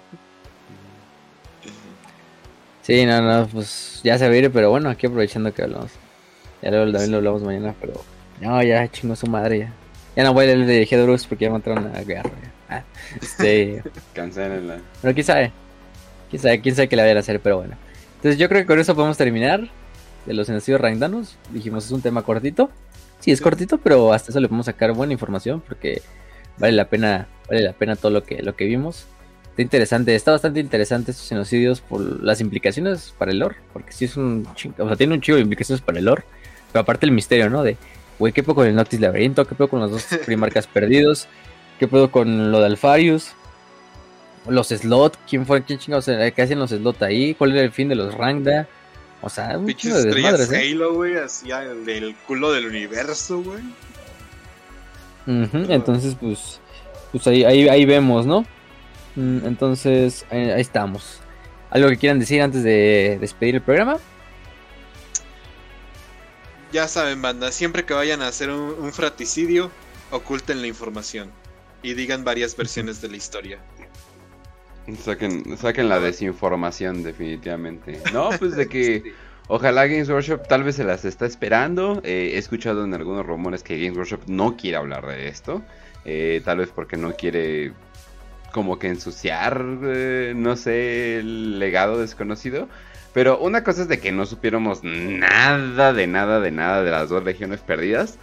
sí, no, no, pues ya se va a ir, pero bueno, aquí aprovechando que hablamos. Ya luego también lo hablamos mañana, pero no, ya chingo su madre ya. Ya no voy a leer de Hedorus porque ya encontraron una guerra. Ah, este. Cancélenla. Pero quién sabe. Quién sabe, quién sabe qué le vayan a hacer, pero bueno. Entonces yo creo que con eso podemos terminar. De los nacidos rangdanos. Dijimos es un tema cortito. Sí, es cortito, pero hasta eso le podemos sacar buena información porque vale la pena, vale la pena todo lo que, lo que vimos. Está interesante, está bastante interesante estos genocidios por las implicaciones para el lore, porque sí es un o sea, tiene un chivo de implicaciones para el lore, pero aparte el misterio, ¿no? De Güey, ¿qué pedo con el Noctis Laberinto? ¿Qué pedo con los dos primarcas perdidos? ¿Qué pedo con lo de Alfarius? Los slot, ¿quién fue? ¿Quién chingados? ¿Qué hacían los slot ahí? ¿Cuál era el fin de los Rangda? O sea, un chingo de desmadres, ¿eh? Halo, güey, del culo del universo, güey. Entonces, pues, pues ahí, ahí, ahí vemos, ¿no? Mm, Entonces, ahí, ahí estamos. ¿Algo que quieran decir antes de despedir el programa? Ya saben, banda, siempre que vayan a hacer un, un fraticidio, oculten la información y digan varias versiones de la historia. Saquen, saquen la desinformación, definitivamente. No, pues de que ojalá Games Workshop tal vez se las está esperando. Eh, he escuchado en algunos rumores que Games Workshop no quiere hablar de esto. Eh, tal vez porque no quiere como que ensuciar, eh, no sé, el legado desconocido. Pero una cosa es de que no supiéramos nada de nada de nada de las dos legiones perdidas.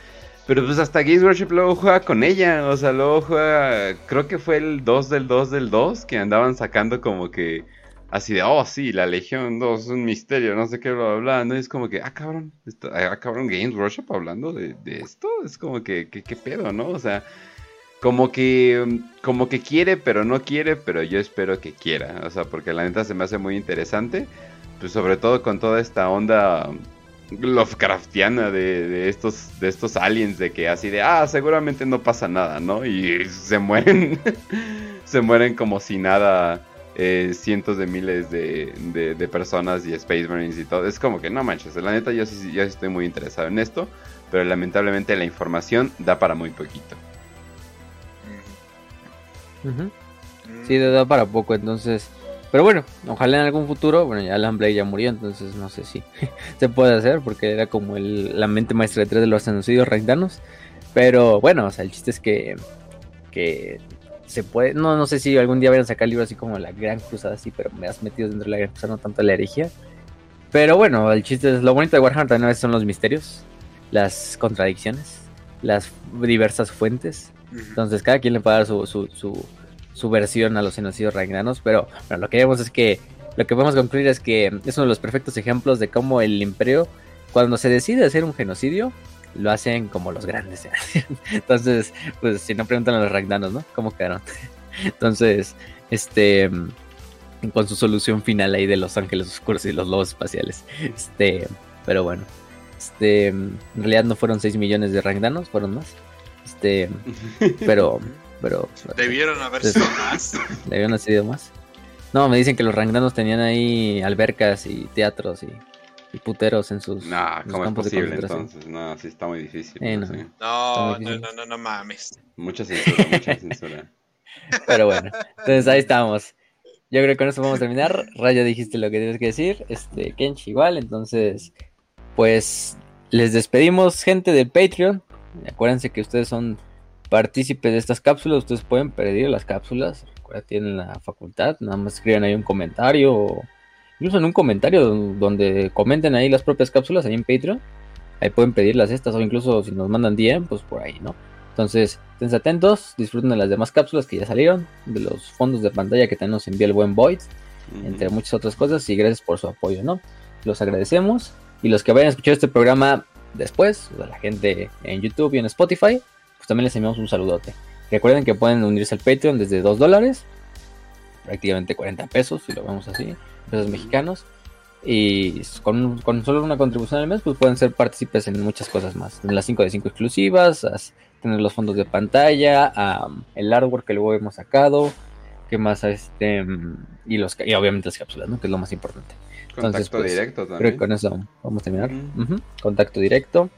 Pero pues hasta Games Workshop luego juega con ella. O sea, luego juega. Creo que fue el 2 del 2 del 2 que andaban sacando como que. Así de, oh sí, la Legión 2 es un misterio, no sé qué, bla, bla, bla. ¿no? Es como que, ah, cabrón, ah, cabrón, Games Workshop hablando de, de esto. Es como que, que, qué pedo, ¿no? O sea, como que, como que quiere, pero no quiere, pero yo espero que quiera. O sea, porque la neta se me hace muy interesante. Pues sobre todo con toda esta onda Lovecraftiana de, de estos de estos aliens de que así de ah seguramente no pasa nada no y se mueren se mueren como si nada eh, cientos de miles de, de- de personas y Space Marines y todo es como que no manches la neta yo sí yo sí estoy muy interesado en esto pero lamentablemente la información da para muy poquito. Mm. Sí, da para poco, entonces. Pero bueno, ojalá en algún futuro. Bueno, ya Alan Blake ya murió, entonces no sé si se puede hacer, porque era como el- la mente maestra detrás de los genocidios ragdanos. Pero bueno, o sea, el chiste es que. que se puede. No, no sé si algún día vayan a sacar libros así como La Gran Cruzada, así, pero me has metido dentro de la Gran Cruzada, no tanto la herejía. Pero bueno, el chiste es. Lo bonito de Warhammer también son los misterios, las contradicciones, las diversas fuentes. Entonces cada quien le puede dar su, su, su, su versión a los genocidios ragnanos, pero bueno, lo que vemos es que lo que podemos concluir es que es uno de los perfectos ejemplos de cómo el imperio, cuando se decide hacer un genocidio, lo hacen como los grandes. Entonces, pues si no preguntan a los ragnanos, ¿no? ¿Cómo quedaron? Entonces, este con su solución final ahí de los ángeles oscuros y los lobos espaciales. Este, pero bueno, este, en realidad no fueron 6 millones de ragnanos, fueron más. Este, pero, pero, Debieron haber Sí. sido más. debieron haber sido más. No, me dicen que los rangdanos tenían ahí albercas y teatros y, y puteros en sus, no en sus cómo es campos de posible concentración. entonces no sí está muy difícil Eh, no no. No, no, no, no, no mames. mucha censura mucha censura Pero bueno, entonces ahí estamos. Yo creo que con eso vamos a terminar. Raya, dijiste lo que tienes que decir. Este, Kench igual. Entonces, pues les despedimos, gente del Patreon. Acuérdense que ustedes son partícipes de estas cápsulas. Ustedes pueden pedir las cápsulas. Recuerda, tienen la facultad. Nada más escriban ahí un comentario. O incluso en un comentario donde comenten ahí las propias cápsulas ahí en Patreon. Ahí pueden pedirlas estas. O incluso si nos mandan DM, pues por ahí, ¿no? Entonces, estén atentos, disfruten de las demás cápsulas que ya salieron, de los fondos de pantalla que también nos envió el buen Void, entre muchas otras cosas, y gracias por su apoyo, ¿no? Los agradecemos. Y los que vayan a escuchar este programa después, o sea, la gente en YouTube y en Spotify, también les enviamos un saludote. Recuerden que pueden unirse al Patreon desde 2 dólares, prácticamente 40 pesos, si lo vemos así, pesos mexicanos. Y con, con solo una contribución al mes, pues pueden ser partícipes en muchas cosas más. En las 5 de 5 exclusivas, as- tener los fondos de pantalla, el artwork que luego hemos sacado, que más este mm, y los y obviamente las cápsulas, ¿no? Que es lo más importante. Entonces, contacto pues, directo Creo también que con eso vamos a terminar. Contacto directo.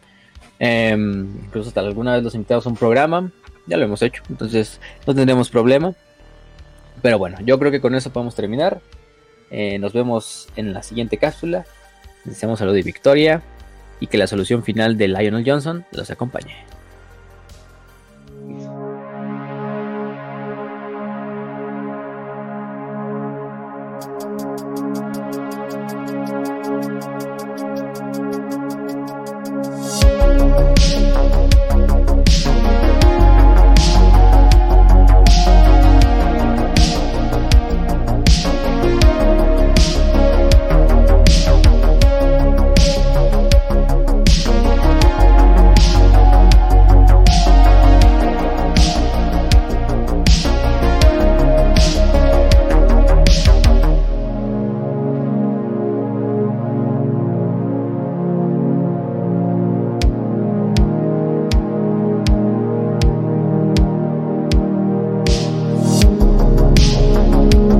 Em, incluso hasta alguna vez los invitados a un programa. Ya lo hemos hecho. Entonces no tendremos problema. Pero bueno, yo creo que con eso podemos terminar. Eh, nos vemos en la siguiente cápsula. Deseamos salud y victoria. Y que la solución final de Lionel Johnson los acompañe.